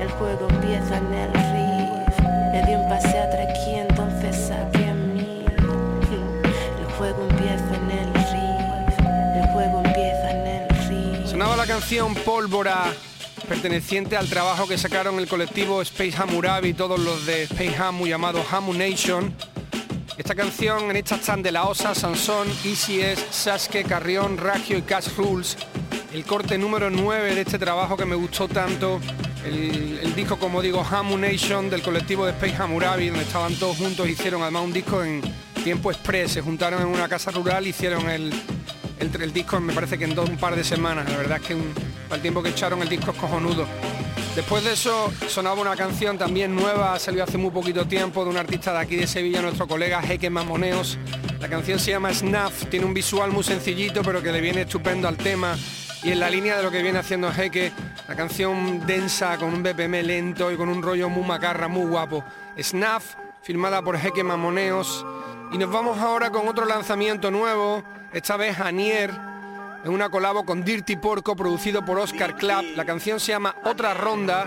El juego empieza en el riff. Le di un paseo a esquí, entonces saqué mi. El juego empieza en el riff. El juego empieza en el riff. Sonaba la canción Pólvora, perteneciente al trabajo que sacaron el colectivo Space Hammurabi todos los de Space Hamu llamado Hamu Nation. Esta canción en esta están de la Osa, Sansón, ECS, Sasuke, Carrión, Ragio y Cash Rules. El corte número 9 de este trabajo que me gustó tanto. El, disco, como digo, Hamu Nation del colectivo de Space Hammurabi, donde estaban todos juntos, hicieron además un disco en tiempo express. Se juntaron en una casa rural, hicieron el, el, el disco me parece que en dos un par de semanas. La verdad es que un, para el tiempo que echaron el disco es cojonudo. Después de eso sonaba una canción también nueva, salió hace muy poquito tiempo de un artista de aquí de Sevilla, nuestro colega Jeque Mamoneos. La canción se llama Snuff, tiene un visual muy sencillito pero que le viene estupendo al tema y en la línea de lo que viene haciendo Jeque, la canción densa con un BPM lento y con un rollo muy macarra, muy guapo. Snuff, filmada por Jeque Mamoneos. Y nos vamos ahora con otro lanzamiento nuevo, esta vez Anier, en una colabo con Dirty Porco producido por Oscar Clapp. La canción se llama Otra Ronda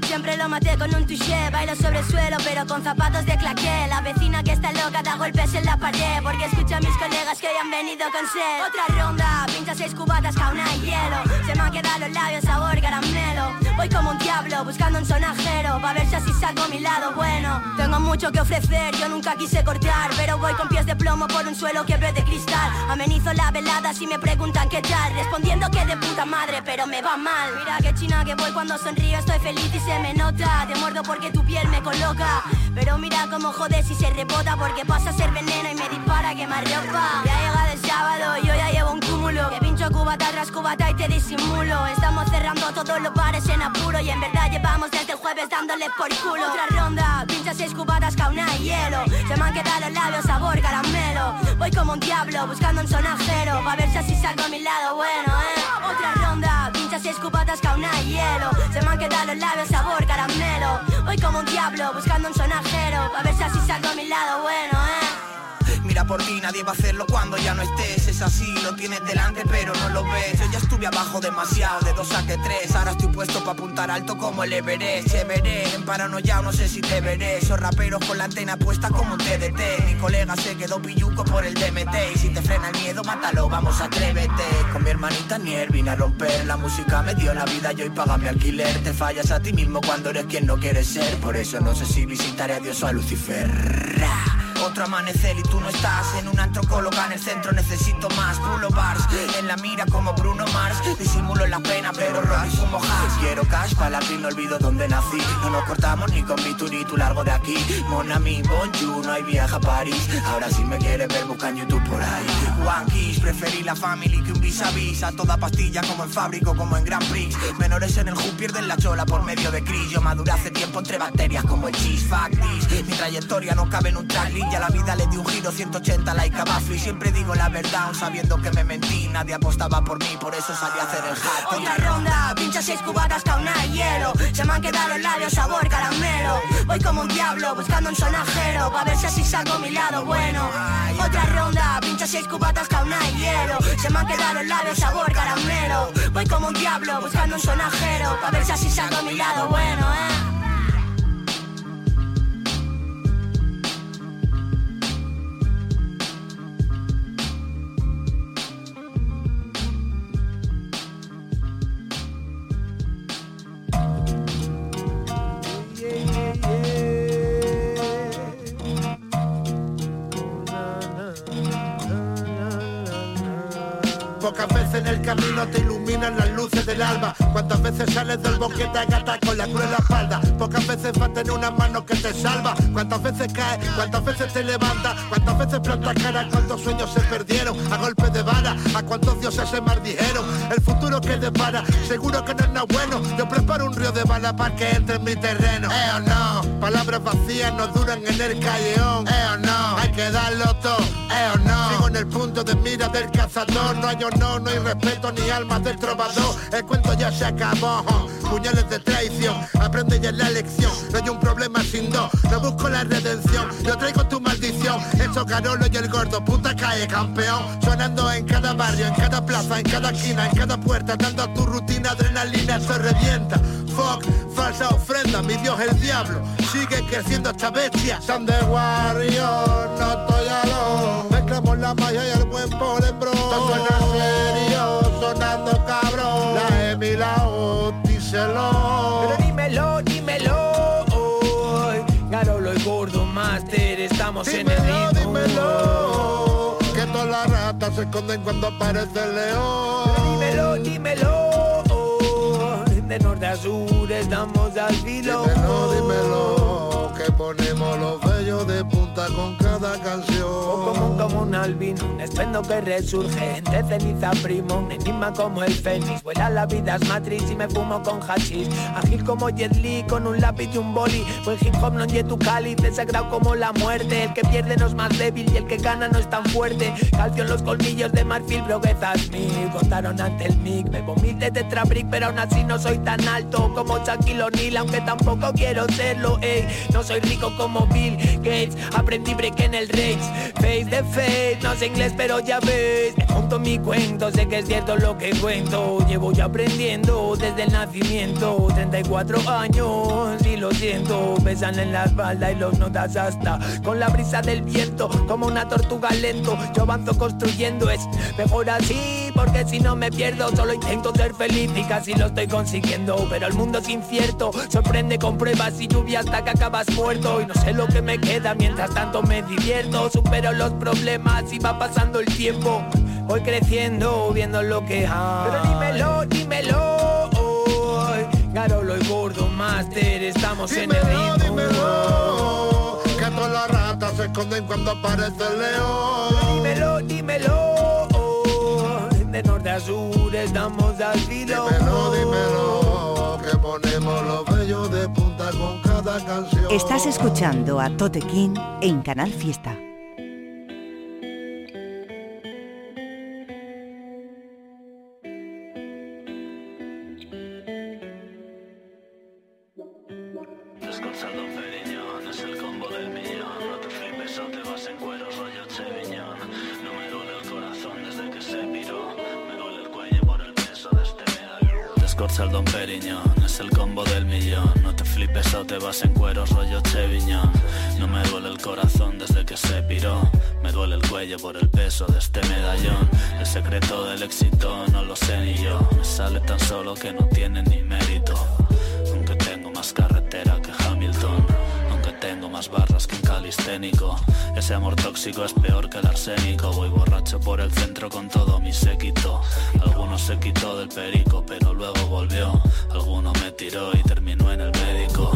Siempre lo maté con un touché. Bailo sobre el suelo pero con zapatos de claqué. La vecina que está loca da golpes en la pared Porque escucha a mis colegas que hoy han venido con sed. Otra ronda, pincha seis cubatas, cauna y hielo. Se me han quedado los labios sabor caramelo Voy como un diablo buscando un sonajero Pa' ver si así saco mi lado. Bueno Tengo mucho que ofrecer, yo nunca quise cortar Pero voy con pies de plomo por un suelo que de cristal. Amenizo la velada si me preguntan qué tal Respondiendo que de puta madre pero me va mal. Mira qué china que voy cuando sonrío estoy feliz y se me nota Te muerdo porque tu piel me coloca. Pero mira cómo jodes si se rebota Porque pasa a ser veneno y me dispara quemar ropa. Ya llegado el sábado y yo ya llevo un cúmulo. Que pincho cubata tras cubata y te disimulo. Estamos cerrando todos los bares en apuro Y en verdad llevamos desde el jueves dándole por culo. Otra ronda, pincha seis cubatas, cauna y hielo. Se me han quedado los labios sabor caramelo. Voy como un diablo buscando un sonajero Pa' ver si así salgo a mi lado. Bueno, eh. Otra ronda, pincha seis cubatas, cauna y hielo. Me han quedado los labios sabor caramelo. Voy como un diablo buscando un sonajero Pa' ver si así salgo a mi lado bueno, eh Por ti, nadie va a hacerlo cuando ya no estés. Es así, lo tienes delante pero no lo ves. Yo ya estuve abajo demasiado, de dos saqué tres. Ahora estoy puesto para apuntar alto como el Everest. Se veré, en paranoia no sé si te veré. Esos raperos con la antena puesta como un TDT Mi colega se quedó pilluco por el DMT Y si te frena el miedo, mátalo, vamos atrévete. Con mi hermanita Nier vine a romper La música me dio la vida y hoy paga mi alquiler. Te fallas a ti mismo cuando eres quien no quieres ser. Por eso no sé si visitaré a Dios o a Lucifer otro amanecer y tú no estás. En un antro coloca en el centro necesito más. Pulo bars. En la mira como Bruno Mars. Disimulo la pena pero rock y fumo hash. Quiero cash para la no olvido dónde nací. No nos cortamos ni con mi turito largo de aquí. Mon ami, bonjour, no hay viaje a París. Ahora si me quieres ver busca en YouTube por ahí. One Kiss, preferí la family que un vis a vis A toda pastilla como en fábrico como en Grand Prix. Menores en el hoop pierden la chola por medio de Chris. Yo maduré hace tiempo entre bacterias como el cheese this, mi trayectoria no cabe en un tracklist y a la vida le di un giro 180 like a Buffy. Siempre digo la verdad aun sabiendo que me mentí. Nadie apostaba por mí, por eso salí a hacer el hat. Otra ronda, pincha seis cubatas, cauna y hielo. Se me han quedado los labios sabor caramelo. Voy como un diablo buscando un sonajero Pa' ver si así saco mi lado bueno. Otra ronda, pincha seis cubatas, cauna y hielo. Se me han quedado los labios sabor caramelo. Voy como un diablo buscando un sonajero Pa' ver si así saco mi lado bueno, eh Pocas veces en el camino te iluminan las luces del alba. Cuántas veces sales del boquete a gata con la cruz en la espalda. Pocas veces va a tener una mano que te salva. Cuántas veces caes, cuántas veces te levanta. Cuántas veces plantas cara, cuántos sueños se perdieron a golpe de vara. A cuántos dioses se maldijeron. El futuro que depara, seguro que no es nada bueno. Yo preparo un río de bala para que entre en mi terreno. Eh o no, palabras vacías no duran en el calleón. Eh o no, hay que darlo todo. Eh o no, sigo en el punto de mira del cazador. No hay honor, no hay respeto ni almas del trovador. El cuento ya se acabó. Puñales de traición, aprende ya la lección. No hay un problema sin dos, no busco la redención. Yo traigo tu maldición. Eso Carolo y el gordo, puta cae campeón. Sonando en cada barrio, en cada plaza, en cada esquina, en cada puerta, dando a tu rutina adrenalina, se revienta. Fuck, falsa ofrenda, mi dios el diablo. Sigue creciendo esta bestia. Son de Warrior, no estoy alone. Mezclamos la magia y el buen polembro. Todo se esconden cuando aparece el león. Dímelo, dímelo. hoy. De norte a sur estamos al filo. Dímelo, dímelo. Que ponemos los bellos de punta con cada canción. Como, un albino, un estreno que resurge entre ceniza primo, un enigma como el fénix. Vuela la vida es matriz y me fumo con hachís. Ágil como Jet Li con un lápiz y un boli. Buen hip hop no tu cáliz, desagrado como la muerte. El que pierde no es más débil y el que gana no es tan fuerte. Calcio en los colmillos de marfil, broguezas mil. Contaron ante el mic, me vomité de tetrabric, pero aún así no soy tan alto como Shaquille O'Neal, aunque tampoco quiero serlo, ey. No soy rico como Bill Gates, aprendí break en el rage. Face de face, no sé inglés, pero ya ves. Me conto mi cuento, sé que es cierto lo que cuento. Llevo ya aprendiendo desde el nacimiento. 34 años y lo siento. Besan en la espalda y los notas hasta con la brisa del viento, como una tortuga lento. Yo avanzo construyendo, es mejor así, porque si no me pierdo, solo intento ser feliz y casi lo estoy consiguiendo. Pero el mundo es incierto, sorprende con pruebas y lluvia hasta que acabas muerto. Y no sé lo que me queda, mientras tanto me divierto. Supero los problemas y va pasando el tiempo. Voy creciendo, viendo lo que hay. Pero dímelo, dímelo. hoy. Garolo y Gordo Master, estamos en el ritmo. dímelo. Que todas las ratas se esconden cuando aparece el león. Dímelo, dímelo. Hoy. De norte a sur estamos al filo. Dímelo, dímelo. Que ponemos los bellos de punta con cada canción. Estás escuchando a Tote King en Canal Fiesta. El Don Periñón es el combo del millón. No te flipes o te vas en cuero rollo Cheviñón No me duele el corazón desde que se piró. Me duele el cuello por el peso de este medallón. El secreto del éxito no lo sé ni yo. Me sale tan solo que no tiene ni mérito. Aunque tengo más carretera que más barras que un calisténico. Ese amor tóxico es peor que el arsénico. Voy borracho por el centro con todo mi séquito. Alguno se quitó del perico pero luego volvió. Alguno me tiró y terminó en el médico.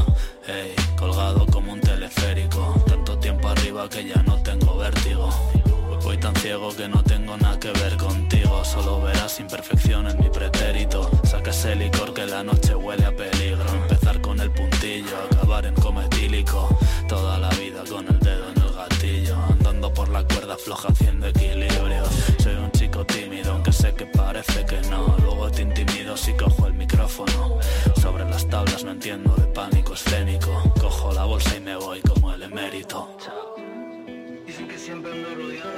Ey, colgado como un teleférico. Tanto tiempo arriba que ya no tengo vértigo. Voy tan ciego que no tengo nada que ver contigo. Solo verás imperfección en mi pretérito. Saca ese licor que la noche huele a peligro. Empezar con el puntillo, acabar en cometílico Toda la vida con el dedo en el gatillo Andando por la cuerda floja haciendo equilibrio. Soy un chico tímido aunque sé que parece que no. Luego te intimido si cojo el micrófono. Sobre las tablas no entiendo de pánico escénico. Cojo la bolsa y me voy como el emérito. Dicen que siempre ando rodeado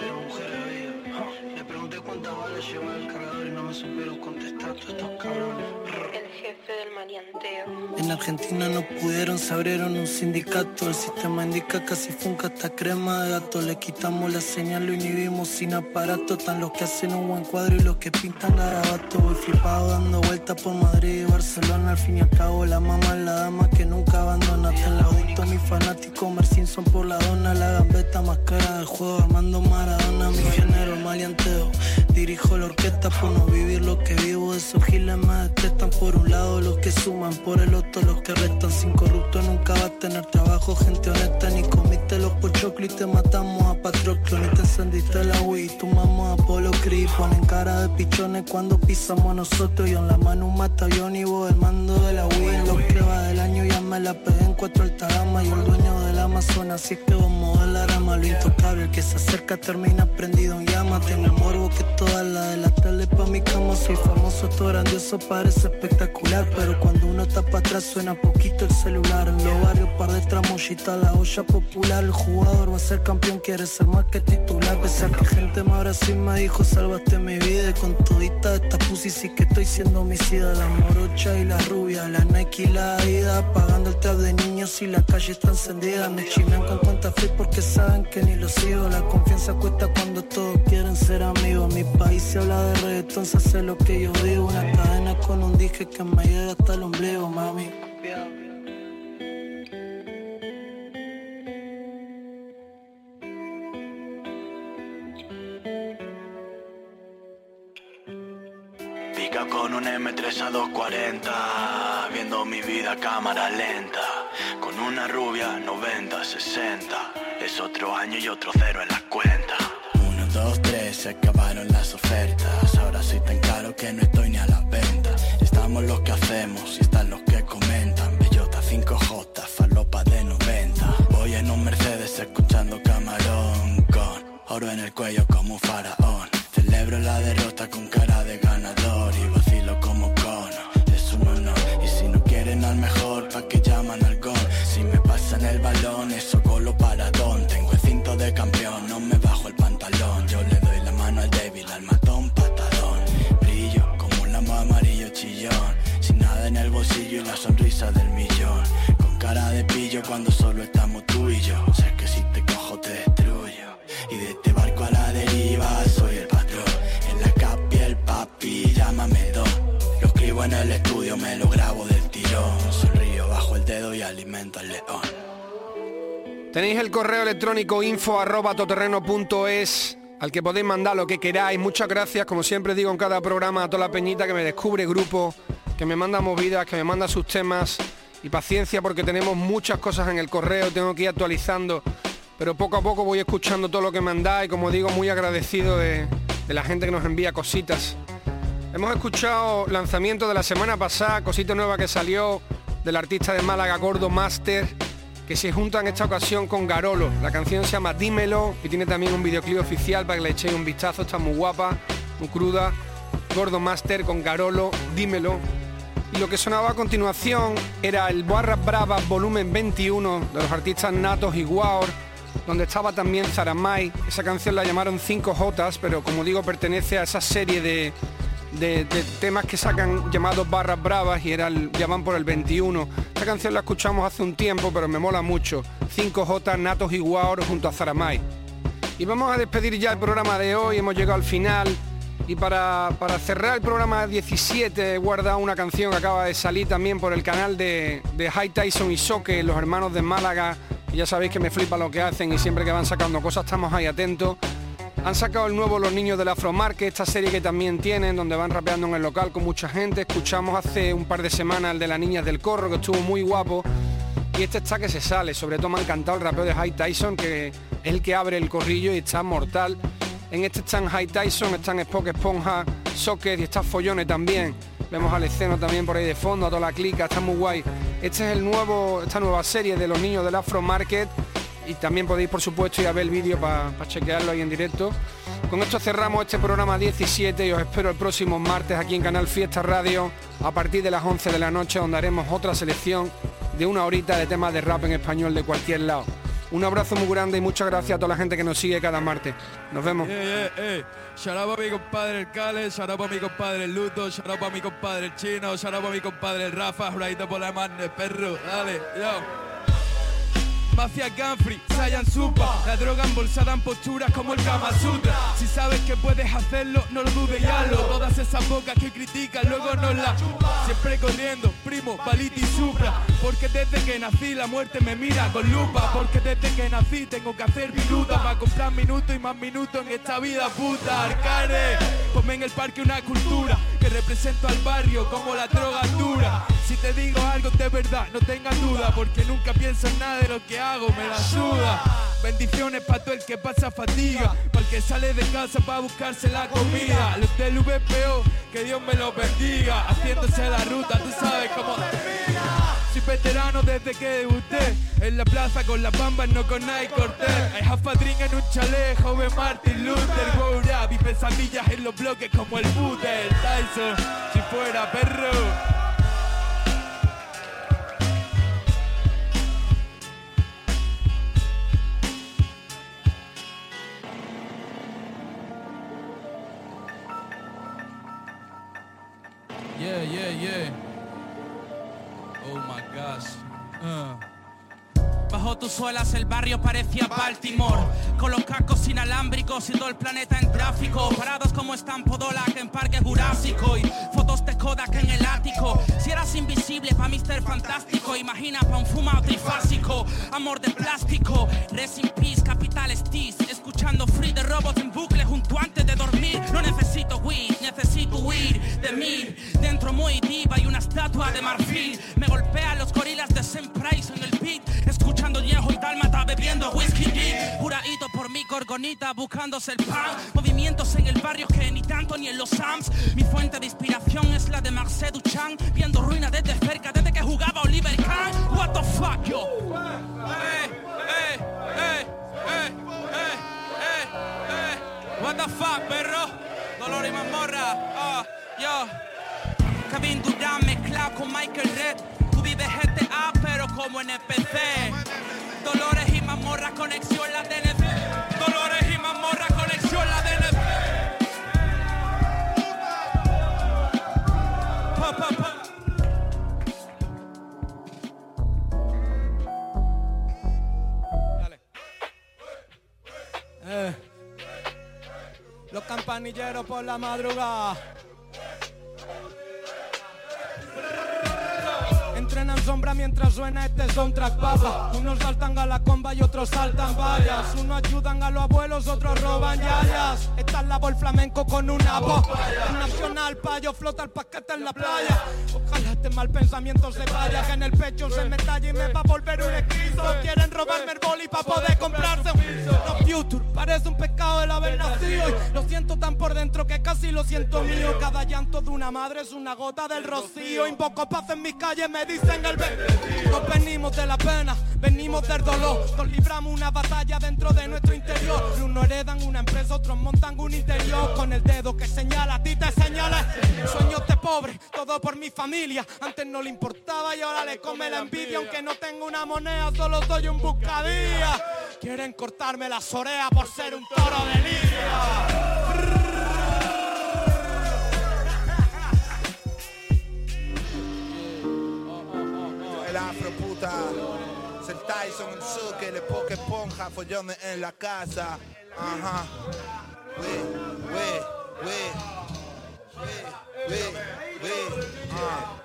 de mujeres bellas. Le pregunté cuántas balas lleva el cargador no me supieron contestar todos estos cabrones. El jefe del marianteo. En Argentina no pudieron, se abrieron un sindicato. El sistema indica casi funca hasta crema de gato. Le quitamos la señal, lo inhibimos sin aparato. Tan los que hacen un buen cuadro y los que pintan garabato. Voy flipado dando vueltas por Madrid y Barcelona. Al fin y al cabo, la mamá es la dama que nunca abandona. Te la audito, mi fanático, Mer Simpson por la dona. La gambeta más cara del juego, Armando Maradona. Mi género, maleanteo. dirijo la orquesta por vivir lo que vivo. Esos giles me detestan por un lado los que suman, por el otro los que restan. Sin corrupto nunca va a tener trabajo, gente honesta. Ni comiste los pochoclos y te matamos a Patroclo. Ni te encendiste la Wii, tomamos a Polo. Ponen cara de pichones cuando pisamos nosotros. Yo en la mano un mata y vos el mando de la Wii. En los que va del año ya me la pegué en cuatro altadamas. Y el dueño del Amazonas, así es que vamos a la rama. Lo intocable, el que se acerca termina prendido en llama. Tengo el morbo que toda la de la tele mi cama. Soy famoso, esto grandioso parece espectacular. Pero cuando uno está para atrás suena poquito el celular. En los barrios par de tramochita, la olla popular. El jugador va a ser campeón, quiere ser más que titular. Pese a que gente más ahora sí me dijo, salvaste mi vida. Y con todita esta pussy sí que estoy siendo homicida. La morocha y la rubia, la Nike y la Ida. Pagando el trap de y la calle está encendida. Me chinan con cuenta free porque saben que ni lo sigo. La confianza cuesta cuando todos quieren ser amigos. Mi país se habla de reggaetón, se hace lo que yo digo. Una cadena con un dije que me llega hasta el ombligo, mami. Con un M3 a 240, viendo mi vida a cámara lenta. Con una rubia 90, 60, es otro año y otro cero en la cuenta. Uno, dos, tres, se acabaron las ofertas. Ahora soy tan caro que no estoy ni a la venta. Estamos los que hacemos y están los que comentan. Bellota 5J, falopa de 90. Voy en un Mercedes escuchando camarón con oro en el cuello como un faraón. Celebro la derrota con cara de ganador En el estudio, me lo grabo del tirón. Sonrío bajo el dedo y alimento al león. Tenéis el correo electrónico info arroba al que podéis mandar lo que queráis. Muchas gracias, como siempre digo en cada programa, a toda la peñita que me descubre grupo, que me manda movidas, que me manda sus temas. Y paciencia porque tenemos muchas cosas en el correo, tengo que ir actualizando. Pero poco a poco voy escuchando todo lo que mandáis, como digo, muy agradecido de, de la gente que nos envía cositas. Hemos escuchado lanzamiento de la semana pasada, cosita nueva que salió del artista de Málaga Gordo Master, que se junta en esta ocasión con Garolo. La canción se llama Dímelo y tiene también un videoclip oficial para que le echéis un vistazo, está muy guapa, muy cruda. Gordo Master con Garolo, Dímelo. Y lo que sonaba a continuación era el Barras Bravas volumen 21 de los artistas Natos y Guaor, donde estaba también Zaramay. Esa canción la llamaron 5 Jotas, pero como digo pertenece a esa serie de, de, temas que sacan llamados Barras Bravas y era el, llaman por el 21. Esta canción la escuchamos hace un tiempo, pero me mola mucho. 5 Jotas, Natos y Guaor junto a Zaramay. Y vamos a despedir ya el programa de hoy, hemos llegado al final. Y para, para cerrar el programa 17 he guardado una canción que acaba de salir también por el canal de, de High Tyson y Soque, los hermanos de Málaga. Y ya sabéis que me flipa lo que hacen y siempre que van sacando cosas estamos ahí atentos. Han sacado el nuevo Los Niños de la Afromarket, esta serie que también tienen, donde van rapeando en el local con mucha gente. Escuchamos hace un par de semanas el de las niñas del corro, que estuvo muy guapo. Y este está que se sale, sobre todo me ha encantado el rapeo de High Tyson, que es el que abre el corrillo y está mortal. En este están High Tyson, están Spock Esponja, Socket y está Follone también. Vemos al esceno también por ahí de fondo, a toda la clica, está muy guay. Este es el nuevo, esta nueva serie de los niños del Afro Market. Y también podéis, por supuesto, ir a ver el vídeo para chequearlo ahí en directo. Con esto cerramos este programa 17 y os espero el próximo martes aquí en Canal Fiesta Radio a partir de las 11 de la noche donde haremos otra selección de una horita de temas de rap en español de cualquier lado. Un abrazo muy grande y muchas gracias a toda la gente que nos sigue cada martes. Nos vemos. Eh, eh, eh. Mi compadre el Cale, shout mi compadre el Luto, shout mi compadre el Chino, shout mi compadre Rafa, por la mano, perro. Dale, yo. Mafia Gunfrey, Saiyan Supa. La droga embolsada en posturas como el Kama Sutra. Si sabes que puedes hacerlo, no lo dudes y hazlo. Todas esas bocas que critican, luego no la Siempre corriendo, primo, paliti y supra. Porque desde que nací la muerte me mira con lupa. Porque desde que nací tengo que hacer viruta Para comprar minutos y más minutos en esta vida puta. Arcade Ponme en el parque una cultura que represento al barrio como la droga dura. Si te digo algo de verdad, no tengas duda, porque nunca pienso en nada de lo que me la suda. Bendiciones para todo el que pasa fatiga, para el que sale de casa para buscarse la comida. Los del VPO, que Dios me los bendiga, haciéndose la ruta, tú sabes cómo soy veterano desde que debuté. En la plaza con las bambas, no con Nike Cortés. A drink en un chalet, joven Martin Luther. Wow rap y en los bloques como el Butter Tyson, si fuera perro Yeah, yeah, yeah. Oh my gosh. Uh. Bajo tus suelas el barrio parecía Baltimore Con los cascos inalámbricos y todo el planeta en tráfico Parados como estampo Dolac en Parque Jurásico Y fotos de Kodak en el ático Si eras invisible pa' Mister Fantástico Imagina pa' un fumado trifásico Amor de plástico Resin Peace, Capital gorgonita buscándose el pan. Movimientos en el barrio que ni tanto ni en los Sams. Mi fuente de inspiración es la de Marcel Duchamp Viendo ruinas desde cerca desde que jugaba Oliver Kahn. What the fuck yo. What the fuck perro. Dolor y mazmorra. Ah, yo. Kevin Durant mezclado con Michael Red Tú vives GTA pero como en Dolores y mazmorra conexión la DNC Los campanilleros por la madrugada. Sombra mientras suena este soundtrack papa Unos saltan a la comba y otros saltan vallas. Unos ayudan a los abuelos, otros roban yayas. Esta es la voz flamenco con una voz. Nacional, payo, flota el paquete en la playa. Ojalá este mal pensamiento se vaya Que en el pecho se me talla y me va a volver un esquizo. Quieren robarme el boli para poder comprarse un No future, parece un pecado el haber nacido. Y lo siento tan por dentro que casi lo siento mío. Cada llanto de una madre es una gota del rocío. Invoco paz en mis calles, me dicen el Nos venimos de la pena, venimos del dolor. Nos libramos una batalla dentro de nuestro interior. Unos heredan una empresa, otros montan un interior. Con el dedo que señala, a ti te señala. Sueños de pobre, todo por mi familia. Antes no le importaba y ahora le come la envidia. Aunque no tengo una moneda, solo soy un buscadía Quieren cortarme las orejas por ser un toro de lidia puta. Es el Tyson, el Suke, el poke esponja Follones en la casa. Ajá. We, we, we We, we, we Ah,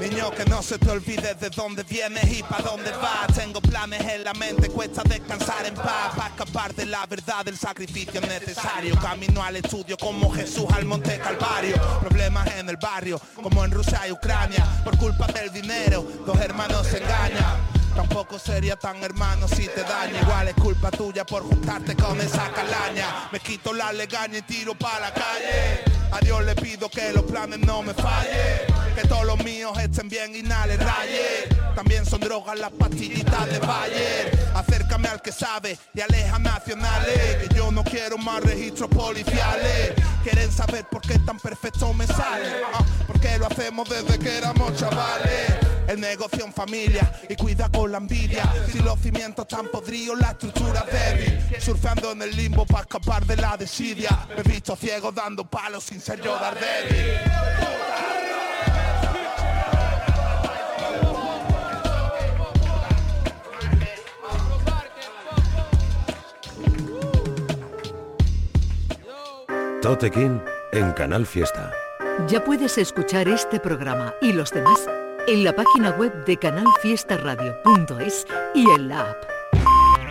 Niño, que no se te olvide de dónde vienes y para dónde vas. Tengo planes en la mente, cuesta descansar en paz. Para escapar de la verdad, del sacrificio necesario. Camino al estudio como Jesús al Monte Calvario. Problemas en el barrio, como en Rusia y Ucrania. Por culpa del dinero, dos hermanos se engañan. Tampoco sería tan hermano si te daña Igual es culpa tuya por juntarte con esa calaña Me quito la legaña y tiro para la calle A Dios le pido que los planes no me fallen Que todos los míos estén bien y nada les raye. También son drogas las pastillitas de Bayer. Acércame al que sabe y aleja nacionales Que yo no quiero más registros policiales. Quieren saber por qué tan perfecto me sale Ah, Porque lo hacemos desde que éramos chavales el negocio en familia y cuida con la envidia. Si los cimientos están podridos, la estructura es débil. Surfeando en el limbo para escapar de la desidia. Me he visto ciego dando palos sin ser yo dar débil Tote King en Canal Fiesta. Ya puedes escuchar este programa y los demás en la página web de canalfiestaradio.es y en la app.